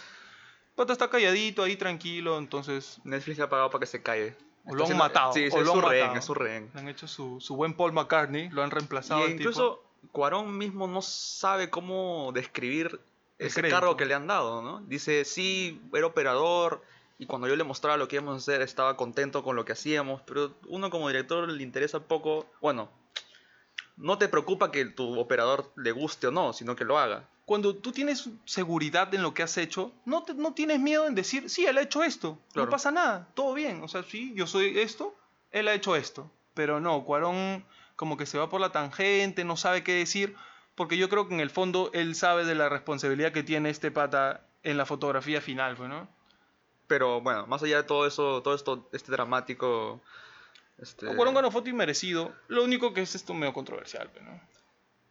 El pata está calladito ahí, tranquilo, entonces Netflix le ha pagado para que se calle. O lo han matado, Sí, o es lo su han rehén, matado. es su rehén. le han hecho su, su buen Paul McCartney, lo han reemplazado. Y al tipo. incluso Cuarón mismo no sabe cómo describir El ese crédito. cargo que le han dado, ¿no? Dice, sí, era operador, y cuando yo le mostraba lo que íbamos a hacer estaba contento con lo que hacíamos, pero uno como director le interesa poco, bueno, no te preocupa que tu operador le guste o no, sino que lo haga. cuando tú tienes seguridad en lo que has hecho, no, te- no tienes miedo en decir, sí, él ha hecho esto, Claro. no pasa nada, todo bien, o sea, sí, yo soy esto, él ha hecho esto, pero no, Cuarón como que se va por la tangente, no sabe qué decir, porque yo creo que en el fondo él sabe de la responsabilidad que tiene este pata en la fotografía final, pues, ¿no? Pero bueno, más allá de todo eso, todo esto, este dramático... Este... Cuarón ganó foto y merecido, lo único que es esto medio controversial, ¿no?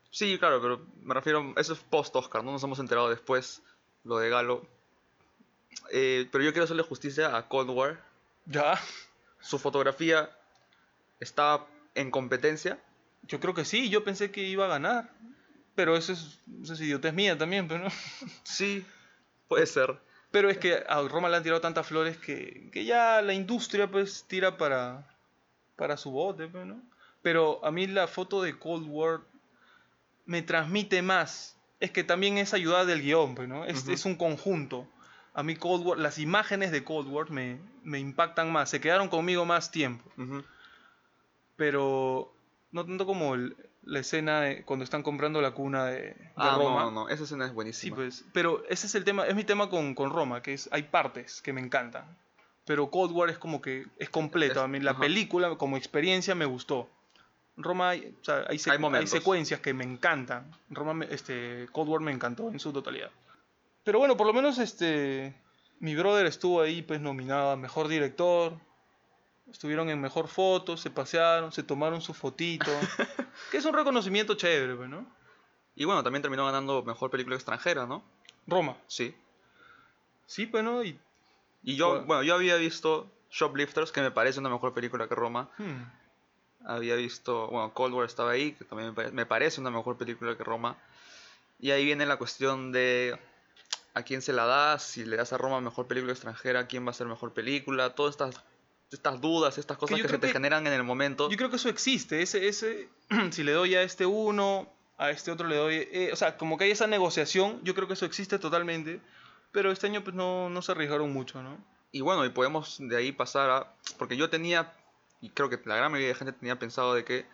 Sí, claro, pero me refiero, eso es post-Oscar, no nos hemos enterado después lo de Galo. Eh, pero yo quiero hacerle justicia a Cold War. Ya, Su fotografía está en competencia. yo creo que sí, yo pensé que iba a ganar, pero eso es, eso es idiotez mía también, pues, ¿no? Sí, puede ser. Pero es que a Roma le han tirado tantas flores que, que ya la industria pues tira para, para su bote, pues, ¿no? Pero a mí la foto de Cold War me transmite más. Es que también es ayuda del guion, pues, ¿no? Es, un conjunto. A mí Cold War, las imágenes de Cold War me, me impactan más, se quedaron conmigo más tiempo. Pero no tanto como el- la escena de cuando están comprando la cuna de, de Ah, Roma. no, no, no, esa escena es Sí, buenísima. pues, pero ese es el tema, es mi tema con, con Roma, que es, hay partes que me encantan, pero Cold War es como que es completo, Es- a mí la ajá. película como experiencia me gustó. Roma, hay, o sea, hay, secu- Hay hay momentos. secuencias que me encantan, Roma, me- este, Cold War me encantó en su totalidad. Pero bueno, por lo menos este, mi brother estuvo ahí pues nominado a Mejor Director, estuvieron en Mejor Foto, se pasearon, se tomaron su fotito, que es un reconocimiento chévere, pues, ¿no? Y bueno, también terminó ganando Mejor Película Extranjera, ¿no? Roma, Sí. sí, pues, ¿no? Y Y yo, Bueno. bueno, yo había visto Shoplifters, que me parece una mejor película que Roma. hmm, Había visto, bueno, Cold War estaba ahí, que también me parece una mejor película que Roma. Y ahí viene la cuestión de a quién se la das, si le das a Roma mejor película extranjera, quién va a ser mejor película, todas estas, estas dudas, estas cosas que, se te que- generan en el momento. Yo creo que eso existe. Ese, ese, si le doy a este uno, a este otro le doy. eh, o sea, como que hay esa negociación, yo creo que eso existe totalmente. Pero este año pues no, no se arriesgaron mucho, ¿no? Y bueno, y podemos de ahí pasar a... Porque yo tenía, y creo que la gran mayoría de gente tenía pensado de que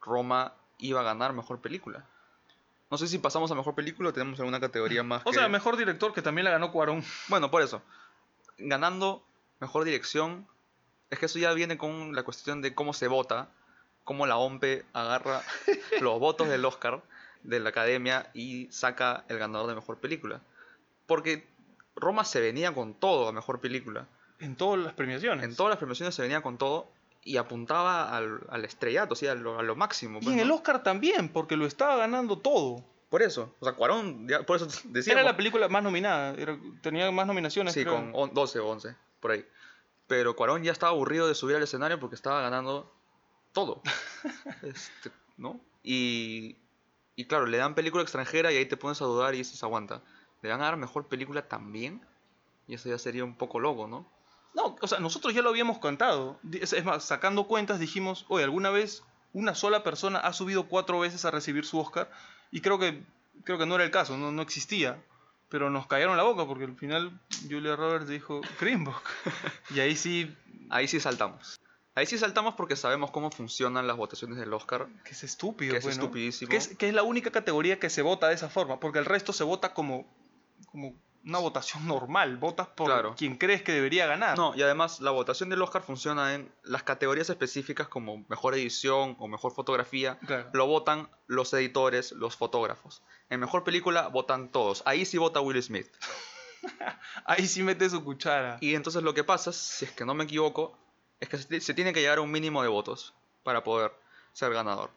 Roma iba a ganar mejor película. No sé si pasamos a mejor película o tenemos alguna categoría más. O que- sea, mejor director que también la ganó Cuarón. Bueno, por eso. Ganando mejor dirección, es que eso ya viene con la cuestión de cómo se vota, cómo la OMPE agarra los votos del Oscar de la academia y saca el ganador de mejor película. Porque Roma se venía con todo a mejor película. En todas las premiaciones. En todas las premiaciones se venía con todo y apuntaba al, al estrellato, o sea, a lo, a lo máximo. Y pues, en el ¿no? Oscar también, porque lo estaba ganando todo. Por eso, o sea, Cuarón, ya- por eso decía. Era la película más nominada, era- tenía más nominaciones. Sí, creo. con on- 12 o 11, por ahí. Pero Cuarón ya estaba aburrido de subir al escenario porque estaba ganando todo. Este, ¿No? Y, y claro, le dan película extranjera y ahí te pones a dudar y dices, aguanta. ¿Le van a dar mejor película también? Y eso ya sería un poco loco, ¿no? No, o sea, nosotros ya lo habíamos contado. Es más, sacando cuentas dijimos, oye, alguna vez una sola persona ha subido cuatro veces a recibir su Oscar y creo que, creo que no era el caso, no, no existía. Pero nos cayeron la boca porque al final Julia Roberts dijo Green Book. y ahí sí, Ahí sí saltamos. Ahí sí saltamos porque sabemos cómo funcionan las votaciones del Oscar. que es estúpido. Que es pues, ¿no? estupidísimo. Que es, que es la única categoría que se vota de esa forma, porque el resto se vota como, como una votación normal. Votas por Claro. quien crees que debería ganar. No, y además la votación del Oscar funciona en las categorías específicas como mejor edición o mejor fotografía. Claro. Lo votan los editores, los fotógrafos. En mejor película votan todos. Ahí sí vota Will Smith. Ahí sí mete su cuchara. Y entonces lo que pasa, si es que no me equivoco, es que se tiene que llegar a un mínimo de votos para poder ser ganador.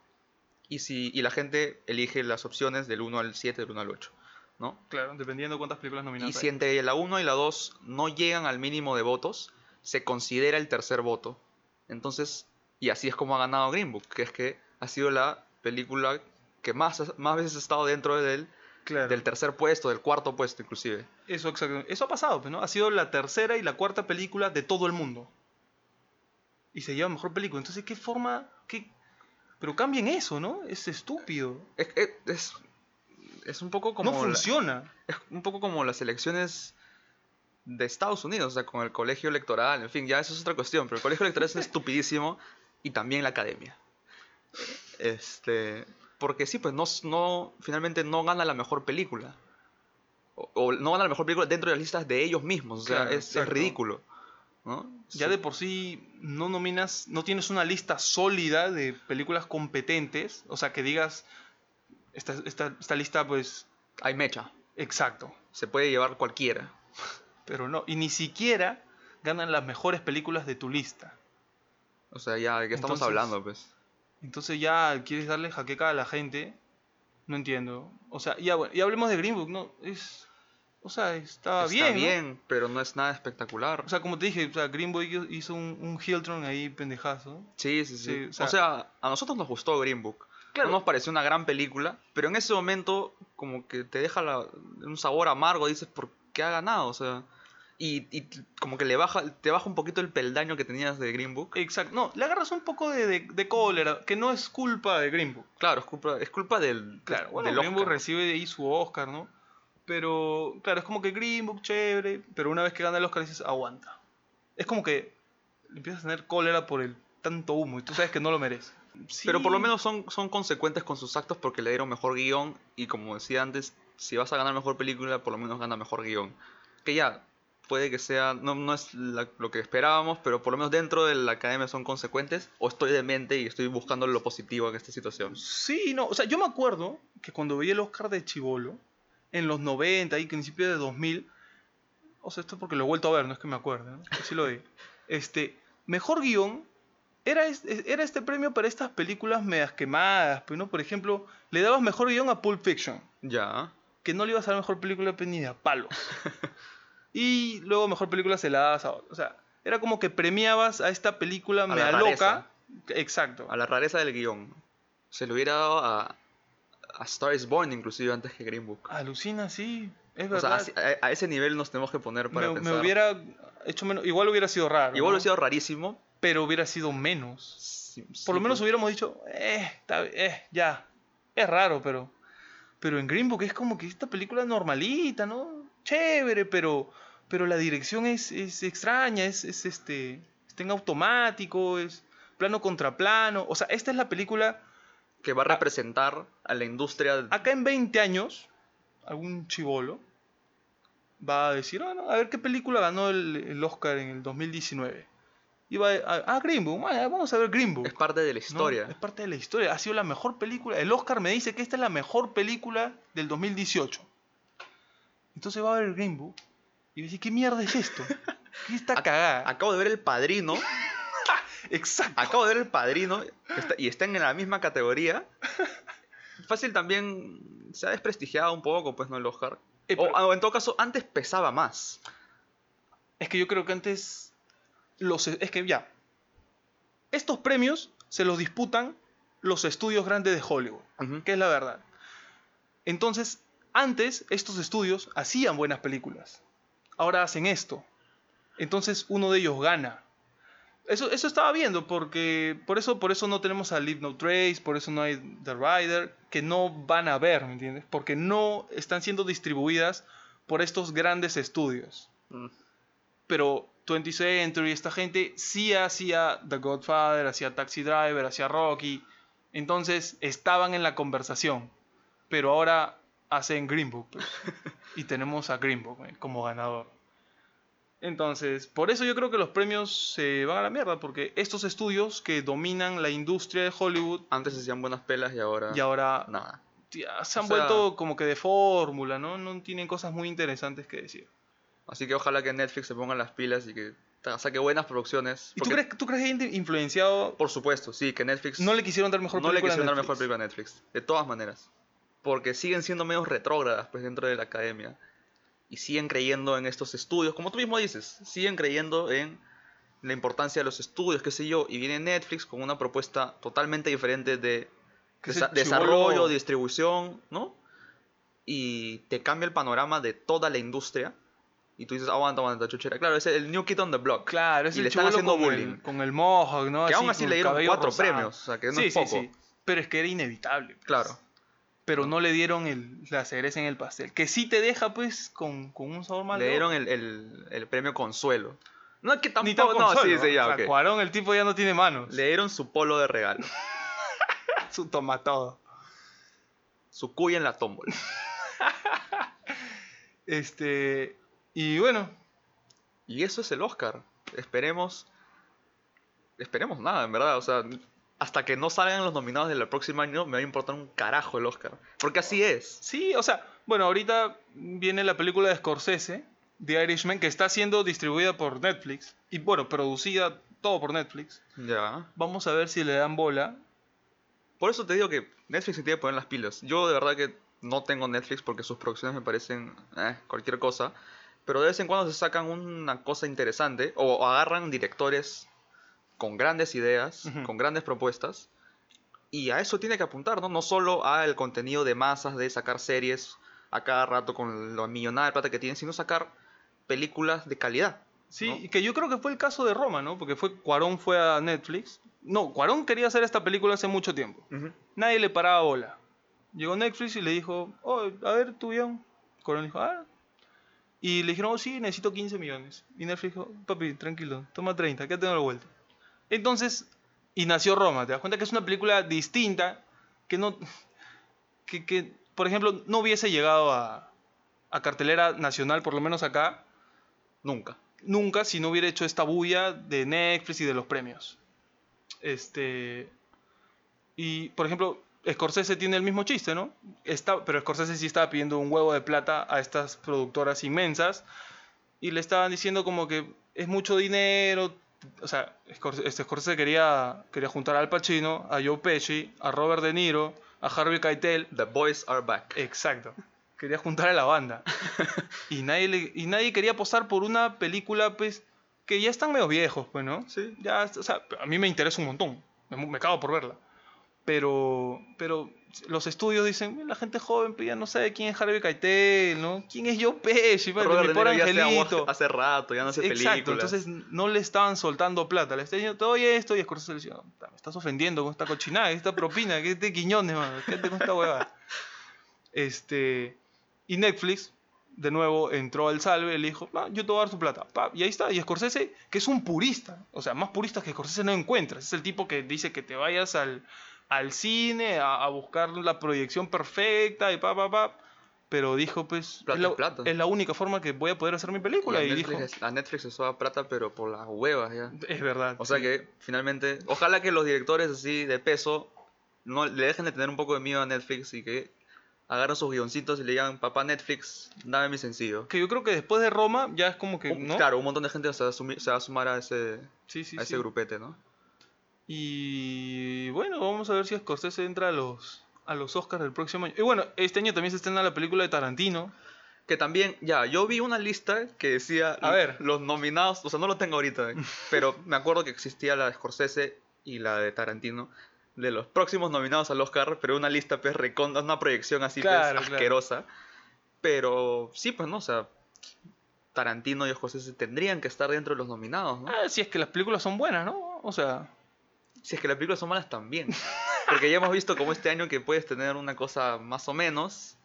Y, si, y la gente elige las opciones del 1 al 7, del 1 al 8. ¿No? Claro, dependiendo de cuántas películas Y nominadas. si hay. entre la 1 y la 2 no llegan al mínimo de votos, se considera el tercer voto. Entonces, y así es como ha ganado Green Book, que es que ha sido la película que más, más veces ha estado dentro del, Claro. del tercer puesto, del cuarto puesto inclusive. Eso, exacto. Eso ha pasado, pues, ¿no? Ha sido la tercera y la cuarta película de todo el mundo. Y se lleva mejor película. Entonces, ¿qué forma? ¿Qué? Pero cambien eso, ¿no? Es estúpido. Es, es, es, es un poco como... no la- funciona. es un poco como las elecciones de Estados Unidos, o sea, con el colegio electoral, en fin, ya eso es otra cuestión, pero el colegio electoral es estupidísimo y también la academia. Este, porque sí, pues no, no finalmente no gana la mejor película. O, o no gana la mejor película dentro de las listas de ellos mismos, o sea, Claro, es, es ridículo. ¿no? Ya Sí. de por sí no nominas, no tienes una lista sólida de películas competentes. O sea, que digas, esta, esta, esta lista, pues, Hay mecha, exacto. se puede llevar cualquiera. Pero no, y ni siquiera ganan las mejores películas de tu lista. O sea, ya, ¿de qué estamos Entonces- hablando? Pues? Entonces ya quieres darle jaqueca a la gente. No entiendo. O sea, ya, bueno, y hablemos de Green Book, ¿no? Es, o sea, está, Está bien. ¿no? bien, pero no es nada espectacular. O sea, como te dije, o sea, Green Book hizo un, un Hiltron ahí pendejazo. Sí, sí, sí. Sí, o sea, a nosotros nos gustó Green Book. Claro. No nos pareció una gran película, pero en ese momento como que te deja la- un sabor amargo, dices, ¿por qué ha ganado? O sea, y, como que le baja, te baja un poquito el peldaño que tenías de Green Book. Exacto. No, le agarras un poco de, de, de cólera, que no es culpa de Green Book. Claro, es culpa, es culpa del, Claro, bueno, del Green Book recibe ahí su Oscar, ¿no? Pero, claro, es como que Green Book, chévere, pero una vez que gana el Oscar dices, aguanta. Es como que empiezas a tener cólera por el tanto humo y tú sabes que no lo merece. Pero por lo menos son, son consecuentes con sus actos porque le dieron mejor guion y como decía antes, si vas a ganar mejor película, por lo menos gana mejor guion. Que ya, puede que sea, no, no es la- lo que esperábamos, pero por lo menos dentro de la academia son consecuentes, o estoy demente y estoy buscando lo positivo en esta situación. Sí, no, o sea, yo me acuerdo que cuando veía el Oscar de Chivolo, en los 90 y principios de 2000, o sea, esto es porque lo he vuelto a ver, no es que me acuerde, ¿no? Sí lo. Este, mejor guion era este, era este premio para estas películas medias quemadas, pues, ¿no? Por ejemplo, le dabas mejor guion a Pulp Fiction, Ya, que no le ibas a dar mejor película pues, ni de a palo. y luego mejor película se la dabas a O sea, era como que premiabas a esta película la media loca. Exacto. a la rareza del guion. Se lo hubiera dado a, a Star is Born inclusive antes que Green Book. Alucina, sí, es O sea, verdad. a, a ese nivel nos tenemos que poner para me, me pensar. hubiera hecho menos. Igual hubiera sido raro. Igual ¿no? hubiera sido rarísimo. Pero hubiera sido menos. Sí, Por lo menos pues. hubiéramos dicho, eh, está, eh, ya. Es raro, pero. Pero en Green Book es como que esta película normalita, ¿no? Chévere, pero. Pero la dirección es, es extraña, es, es este. Está en automático, es plano contra plano. O sea, esta es la película. que va a representar a la industria. Acá en 20 años, algún chivolo va a decir, ah, no, a ver qué película ganó el, el Oscar en el 2019. Va a, ah, Green Book, ah, vamos a ver Green Book. Es parte de la ¿no? historia. Es parte de la historia. Ha sido la mejor película. El Oscar me dice que esta es la mejor película del 2018. Entonces va a ver Green Book Y decía, ¿qué mierda es esto? ¿Qué está cagada? Acabo de ver El Padrino. Exacto. Acabo de ver El Padrino y están en la misma categoría. Fácil también se ha desprestigiado un poco, pues, ¿no? El Oscar. Eh, pero- o en todo caso, antes pesaba más. Es que yo creo que antes los es que ya estos premios se los disputan los estudios grandes de Hollywood, Ujú. que es la verdad. Entonces, antes estos estudios hacían buenas películas. Ahora hacen esto. Entonces uno de ellos gana. Eso, eso estaba viendo, porque por eso, por eso no tenemos a Leave No Trace, por eso no hay The Rider, que no van a ver, ¿me entiendes? Porque no están siendo distribuidas por estos grandes estudios Mm. pero 20th Century, esta gente sí hacía The Godfather, hacía Taxi Driver, hacía Rocky. Entonces estaban en la conversación. Pero ahora hacen Green Book. y tenemos a Green Book eh, como ganador. Entonces, por eso yo creo que los premios se van a la mierda. Porque estos estudios que dominan la industria de Hollywood Antes se hacían buenas pelas y ahora. y ahora Nada. se han O sea- vuelto como que de fórmula, ¿no? No tienen cosas muy interesantes que decir. Así que ojalá que Netflix se ponga las pilas y que saque buenas producciones. ¿Y tú crees, tú crees que influenciado? Por supuesto, sí, que Netflix. No le quisieron dar mejor no le película a quisieron dar Netflix. mejor película a Netflix. De todas maneras. Porque siguen siendo medios retrógradas pues, dentro de la academia. Y siguen creyendo en estos estudios. Como tú mismo dices, siguen creyendo en la importancia de los estudios, qué sé yo. Y viene Netflix con una propuesta totalmente diferente de desa- desarrollo, distribución, ¿no? Y te cambia el panorama de toda la industria. Y tú dices, aguanta, aguanta, chuchera. Claro, es el New Kid on the Block. Claro, es y el le están haciendo con bullying. El, con el mohawk, ¿no? Que Así, aún así le el dieron cuatro rosado. premios, o sea, que no sí, es sí, poco. sí. Pero es que era inevitable. pues. Claro. Pero no le dieron el, la cereza en el pastel. Que sí te deja, pues, con, con un sabor mal. Le dieron el, el- el premio Consuelo. No es que Ni tampoco. tan No, sí, sí, ya, o sea, ok. Cuarón, el tipo ya no tiene manos. Le dieron su polo de regalo. Su toma todo. Su cuya en la tómbola. Este. Y bueno, Y eso es el Oscar. Esperemos. Esperemos nada, en verdad. O sea, hasta que no salgan los nominados del próximo año, me va a importar un carajo el Oscar. Porque así es. sí, o sea, bueno, ahorita viene la película de Scorsese, The Irishman, que está siendo distribuida por Netflix. Y bueno, producida todo por Netflix. Ya. Vamos a ver si le dan bola. Por eso te digo que Netflix se tiene que poner las pilas. Yo de verdad que no tengo Netflix porque sus producciones me parecen eh, cualquier cosa. Pero de vez en cuando se sacan una cosa interesante o, agarran directores con grandes ideas, con grandes propuestas. Y a eso tiene que apuntar, ¿no? No solo al contenido de masas, de sacar series a cada rato con la millonada de plata que tienen, sino sacar películas de calidad. Sí, ¿no? y que yo creo que fue el caso de Roma, ¿no? Porque fue Cuarón fue a Netflix. No, Cuarón quería hacer esta película hace mucho tiempo. Nadie le paraba bola. Llegó Netflix y le dijo, oh, a ver, tu guion. Cuarón dijo, ah. Y le dijeron, oh, sí, necesito 15 millones. Y Netflix dijo, papi, tranquilo, toma 30, quédate en la vuelta. Entonces, y nació Roma. Te das cuenta que es una película distinta, que no. que, que, por ejemplo, no hubiese llegado a, a cartelera nacional, por lo menos acá, Nunca. nunca si no hubiera hecho esta bulla de Netflix y de los premios. Este. Y, por ejemplo, Scorsese tiene el mismo chiste, ¿no? Está, pero Scorsese sí estaba pidiendo un huevo de plata a estas productoras inmensas y le estaban diciendo como que es mucho dinero. O sea, Scors- este Scorsese quería, quería juntar a Al Pacino, a Joe Pesci, a Robert De Niro, a Harvey Keitel. The boys are back. Exacto. Quería juntar a la banda. y, nadie le- y nadie quería apostar por una película, pues, que ya están medio viejos, pues, ¿no? Sí. Ya, o sea, a mí me interesa un montón. Me, me cago por verla. Pero, pero los estudios dicen, la gente joven pues, ya no sabe quién es Harvey Keitel, ¿no? ¿Quién es Joe Pesci? Robert mi pobre angelito. hace rato, ya no hace Exacto, películas. entonces no le estaban soltando plata, le estaban diciendo todo esto y Scorsese le decía, "Puta, me estás ofendiendo con esta cochinada, esta propina, que este quiñones, mano, quédate con esta huevada. Este, y Netflix, de nuevo, entró al salve, le dijo, "Ah, yo te voy a dar su plata, pa", y ahí está, y Scorsese, que es un purista, o sea, más purista que Scorsese no encuentras, es el tipo que dice que te vayas al, al cine a, a buscar la proyección perfecta y pa, pa, pa, pero dijo, pues, Plata es, la, plata. es la única forma que voy a poder hacer mi Y película, a, y, Netflix, dijo... a Netflix se soba plata, pero por las huevas ya. Es verdad. O sea que finalmente, ojalá que los directores así de peso no le dejen de tener un poco de miedo a Netflix y que agarran sus guioncitos y le digan, papá Netflix, dame mi sencillo. Que yo creo que después de Roma ya es como que, ¿no? Claro, un montón de gente se va a, se va a sumar a ese, Sí, sí, a ese sí. grupete, ¿no? Y bueno, vamos a ver si Scorsese entra a los, a los Oscars del próximo año. Y bueno, este año también se estrena la película de Tarantino. Que también, ya, yo vi una lista que decía A ver. los nominados, o sea, no lo tengo ahorita, pero me acuerdo que existía la de Scorsese y la de Tarantino, de los próximos nominados al Oscar, pero una lista, pues, reconda, una proyección así, pues, Claro, claro. asquerosa. Pero sí, pues, ¿no? O sea, Tarantino y Scorsese tendrían que estar dentro de los nominados, ¿no? Ah, si es que las películas son buenas, ¿no? O sea, Si es que las películas son malas también. Porque ya hemos visto como este año que puedes tener una cosa más o menos,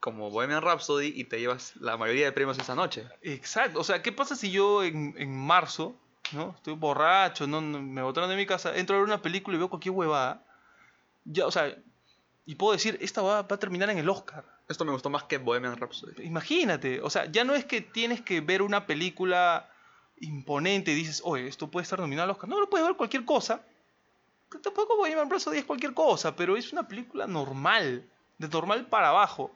como Bohemian Rhapsody, y te llevas la mayoría de premios esa noche. exacto. O sea, ¿qué pasa si yo en, en marzo, ¿no? Estoy borracho, no, no- me botaron de mi casa, entro a ver una película y veo cualquier huevada. Ya, o sea, y puedo decir, esta va, va a terminar en el Oscar. Esto me gustó más que Bohemian Rhapsody. Imagínate, o sea, ya no es que tienes que ver una película imponente y dices, oye, esto puede estar nominado al Oscar. No, lo puedes ver cualquier cosa. Tampoco Bohemian Rhapsody es cualquier cosa, pero es una película normal, de normal para abajo.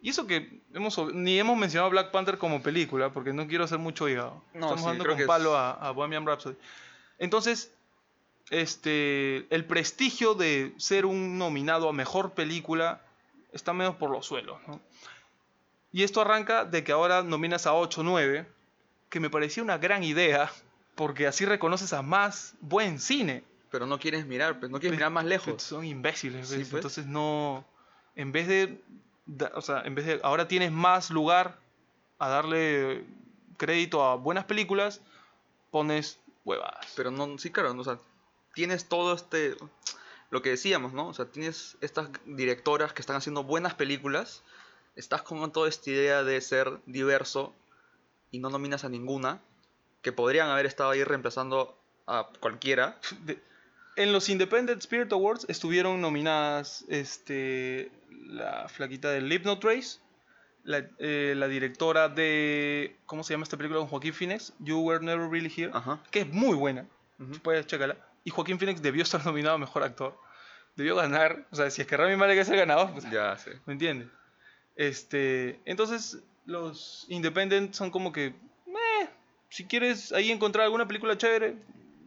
Y eso que hemos, ni hemos mencionado Black Panther como película, porque no quiero hacer mucho hígado. No, Estamos sí, dando con que es- palo a, a Bohemian Rhapsody. Entonces, este, el prestigio de ser un nominado a mejor película está medio por los suelos, ¿no? Y esto arranca de que ahora nominas a 8 o 9, que me parecía una gran idea, porque así reconoces a más buen cine. Pero no quieres mirar, pues no quieres Pe- mirar más lejos. Son imbéciles, pues. Entonces no. En vez de. O sea, en vez de. Ahora tienes más lugar a darle crédito a buenas películas, pones huevadas. Pero no, sí, claro, no, o sea, tienes todo este. Lo que decíamos, ¿no? O sea, tienes estas directoras que están haciendo buenas películas. Estás con toda esta idea de ser diverso y no nominas a ninguna. Que podrían haber estado ahí reemplazando a cualquiera. De- en los Independent Spirit Awards estuvieron nominadas este, la flaquita del Hypno Trace, la, eh, la directora de. ¿Cómo se llama esta película con Joaquín Phoenix? You Were Never Really Here. Ajá. Que es muy buena. Puedes checarla. Y Joaquín Phoenix debió estar nominado a mejor actor. Debió ganar. O sea, si es que Rami Malek es el ganador, pues, Ya, sí. ¿me entiendes? Este, entonces, los Independent son como que. "Meh, si quieres ahí encontrar alguna película chévere,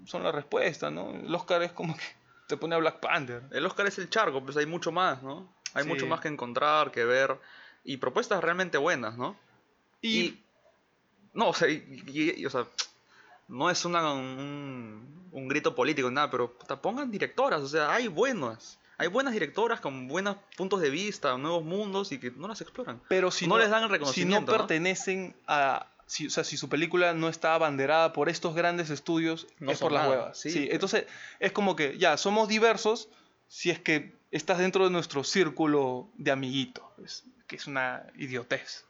son la respuesta, ¿no? El Oscar es como que te pone a Black Panther. El Oscar es el charco, pues hay mucho más, ¿no? Hay Sí. mucho más que encontrar, que ver. Y propuestas realmente buenas, ¿no? Y, Y, no, o sea, y- y- o sea, no es una, un, un grito político, nada, pero puta, pongan directoras, o sea, hay buenas. Hay buenas directoras con buenos puntos de vista, nuevos mundos y que no las exploran. pero si no les dan el si no reconocimiento, ¿no? pertenecen a. Si, o sea, si su película no está abanderada por estos grandes estudios, No es por las huevas. sí, Sí, pues. entonces es como que ya, somos diversos si es que estás dentro de nuestro círculo de amiguitos, pues, que es una idiotez.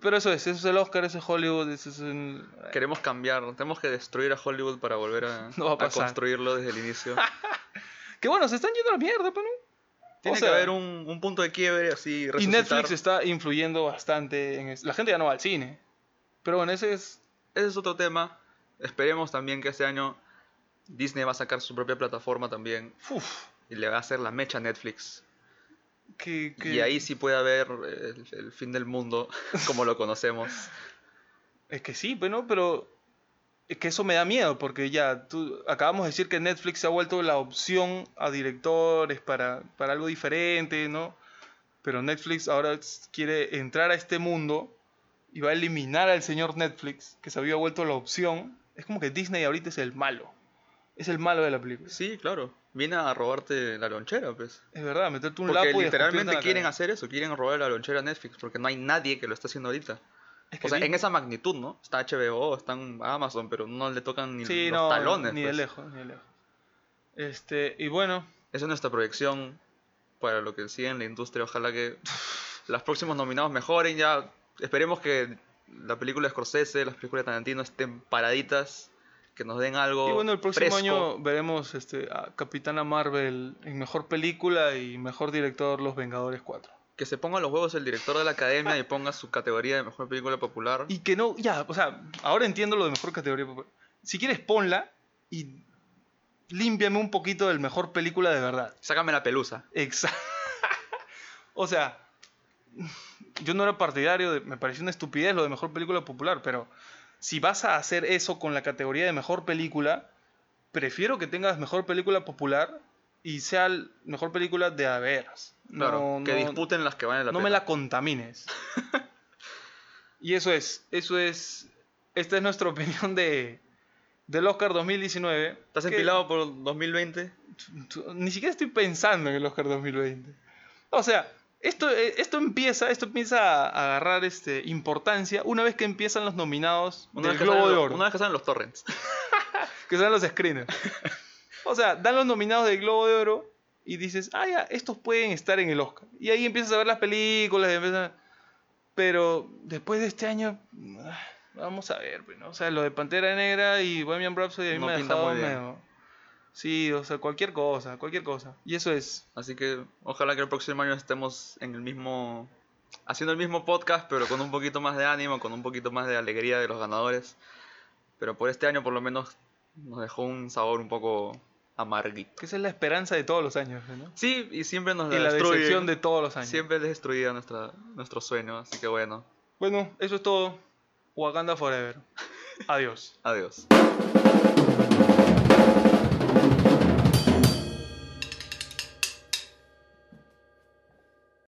Pero eso es, eso es el Oscar, eso es Hollywood, eso es el- Queremos cambiar, tenemos que destruir a Hollywood para volver a, No a a construirlo desde el inicio. Que bueno, se están yendo a la mierda, pero no. Tiene O sea, que haber un, un punto de quiebre así, Y resucitar. Netflix está influyendo bastante en eso. La gente ya no va al cine. Pero bueno, ese es... Ese es otro tema. Esperemos también que este año Disney va a sacar su propia plataforma también Uf, y le va a hacer la mecha a Netflix. Y ahí sí puede haber el, el fin del mundo como lo conocemos. Es que sí, bueno, pero es que eso me da miedo porque ya tú acabamos de decir que Netflix se ha vuelto la opción a directores para, para algo diferente, ¿no? Pero Netflix ahora quiere entrar a este mundo y va a eliminar al señor Netflix, que se había vuelto la opción. Es como que Disney ahorita es el malo. Es el malo de la película. Sí, claro. Viene a robarte la lonchera, pues. Es verdad, meterte un Porque lapo y literalmente quieren cara. hacer eso, quieren robar la lonchera a Netflix, porque no hay nadie que lo está haciendo ahorita. Es que O sea, en esa magnitud, ¿no? Está HBO, están Amazon, pero no le tocan ni Sí, los no, talones. ni de pues. lejos, ni de lejos. Este, y bueno, Esa es nuestra proyección para lo que sigue en la industria. Ojalá que los próximos nominados mejoren. Ya esperemos que la película de Scorsese, las películas de Tarantino estén paraditas, que nos den algo. Y bueno, el próximo fresco. año veremos este, a Capitana Marvel en mejor película y mejor director Los Vengadores 4. Que se ponga los huevos el director de la academia y ponga su categoría de mejor película popular. Y que no, ya, o sea, ahora entiendo lo de mejor categoría. popular. Si quieres, ponla y límpiame un poquito del mejor película de verdad. Sácame la pelusa. Exacto. O sea, yo no era partidario, de, me pareció una estupidez lo de mejor película popular, pero si vas a hacer eso con la categoría de mejor película, prefiero que tengas mejor película popular y sea el mejor película de a veras. Claro, No- que no- disputen las que valen la no pena. me la contamines. y eso es, eso es, esta es nuestra opinión de del Oscar 2019. ¿Estás empilado por 2020? t- Ni siquiera estoy pensando en el Oscar 2020. O sea, esto, eh, esto empieza, esto empieza a agarrar este, importancia una vez que empiezan los nominados Una del Globo salen de los- Oro, una vez que salen los torrents. que son los screeners. o sea, dan los nominados del Globo de Oro y dices, ah, ya, estos pueden estar en el Oscar. Y ahí empiezas a ver las películas, y empiezas- pero después de este año, ah, vamos a ver, pues, ¿no? o sea, lo de Pantera Negra y Bohemian Rhapsody a mí No me ha dejado muy bien. medio- Sí, o sea, cualquier cosa, cualquier cosa. Y eso es. Así que ojalá que el próximo año estemos en el mismo. haciendo el mismo podcast, pero con un poquito más de ánimo, con un poquito más de alegría de los ganadores. Pero por este año, por lo menos, nos dejó un sabor un poco amarguito. Que esa es la esperanza de todos los años, ¿no? Sí, y siempre nos Y la decepción de todos los años. Siempre les destruía nuestra, nuestro sueño, así que bueno, Bueno, eso es todo. Wakanda Forever. Adiós. adiós.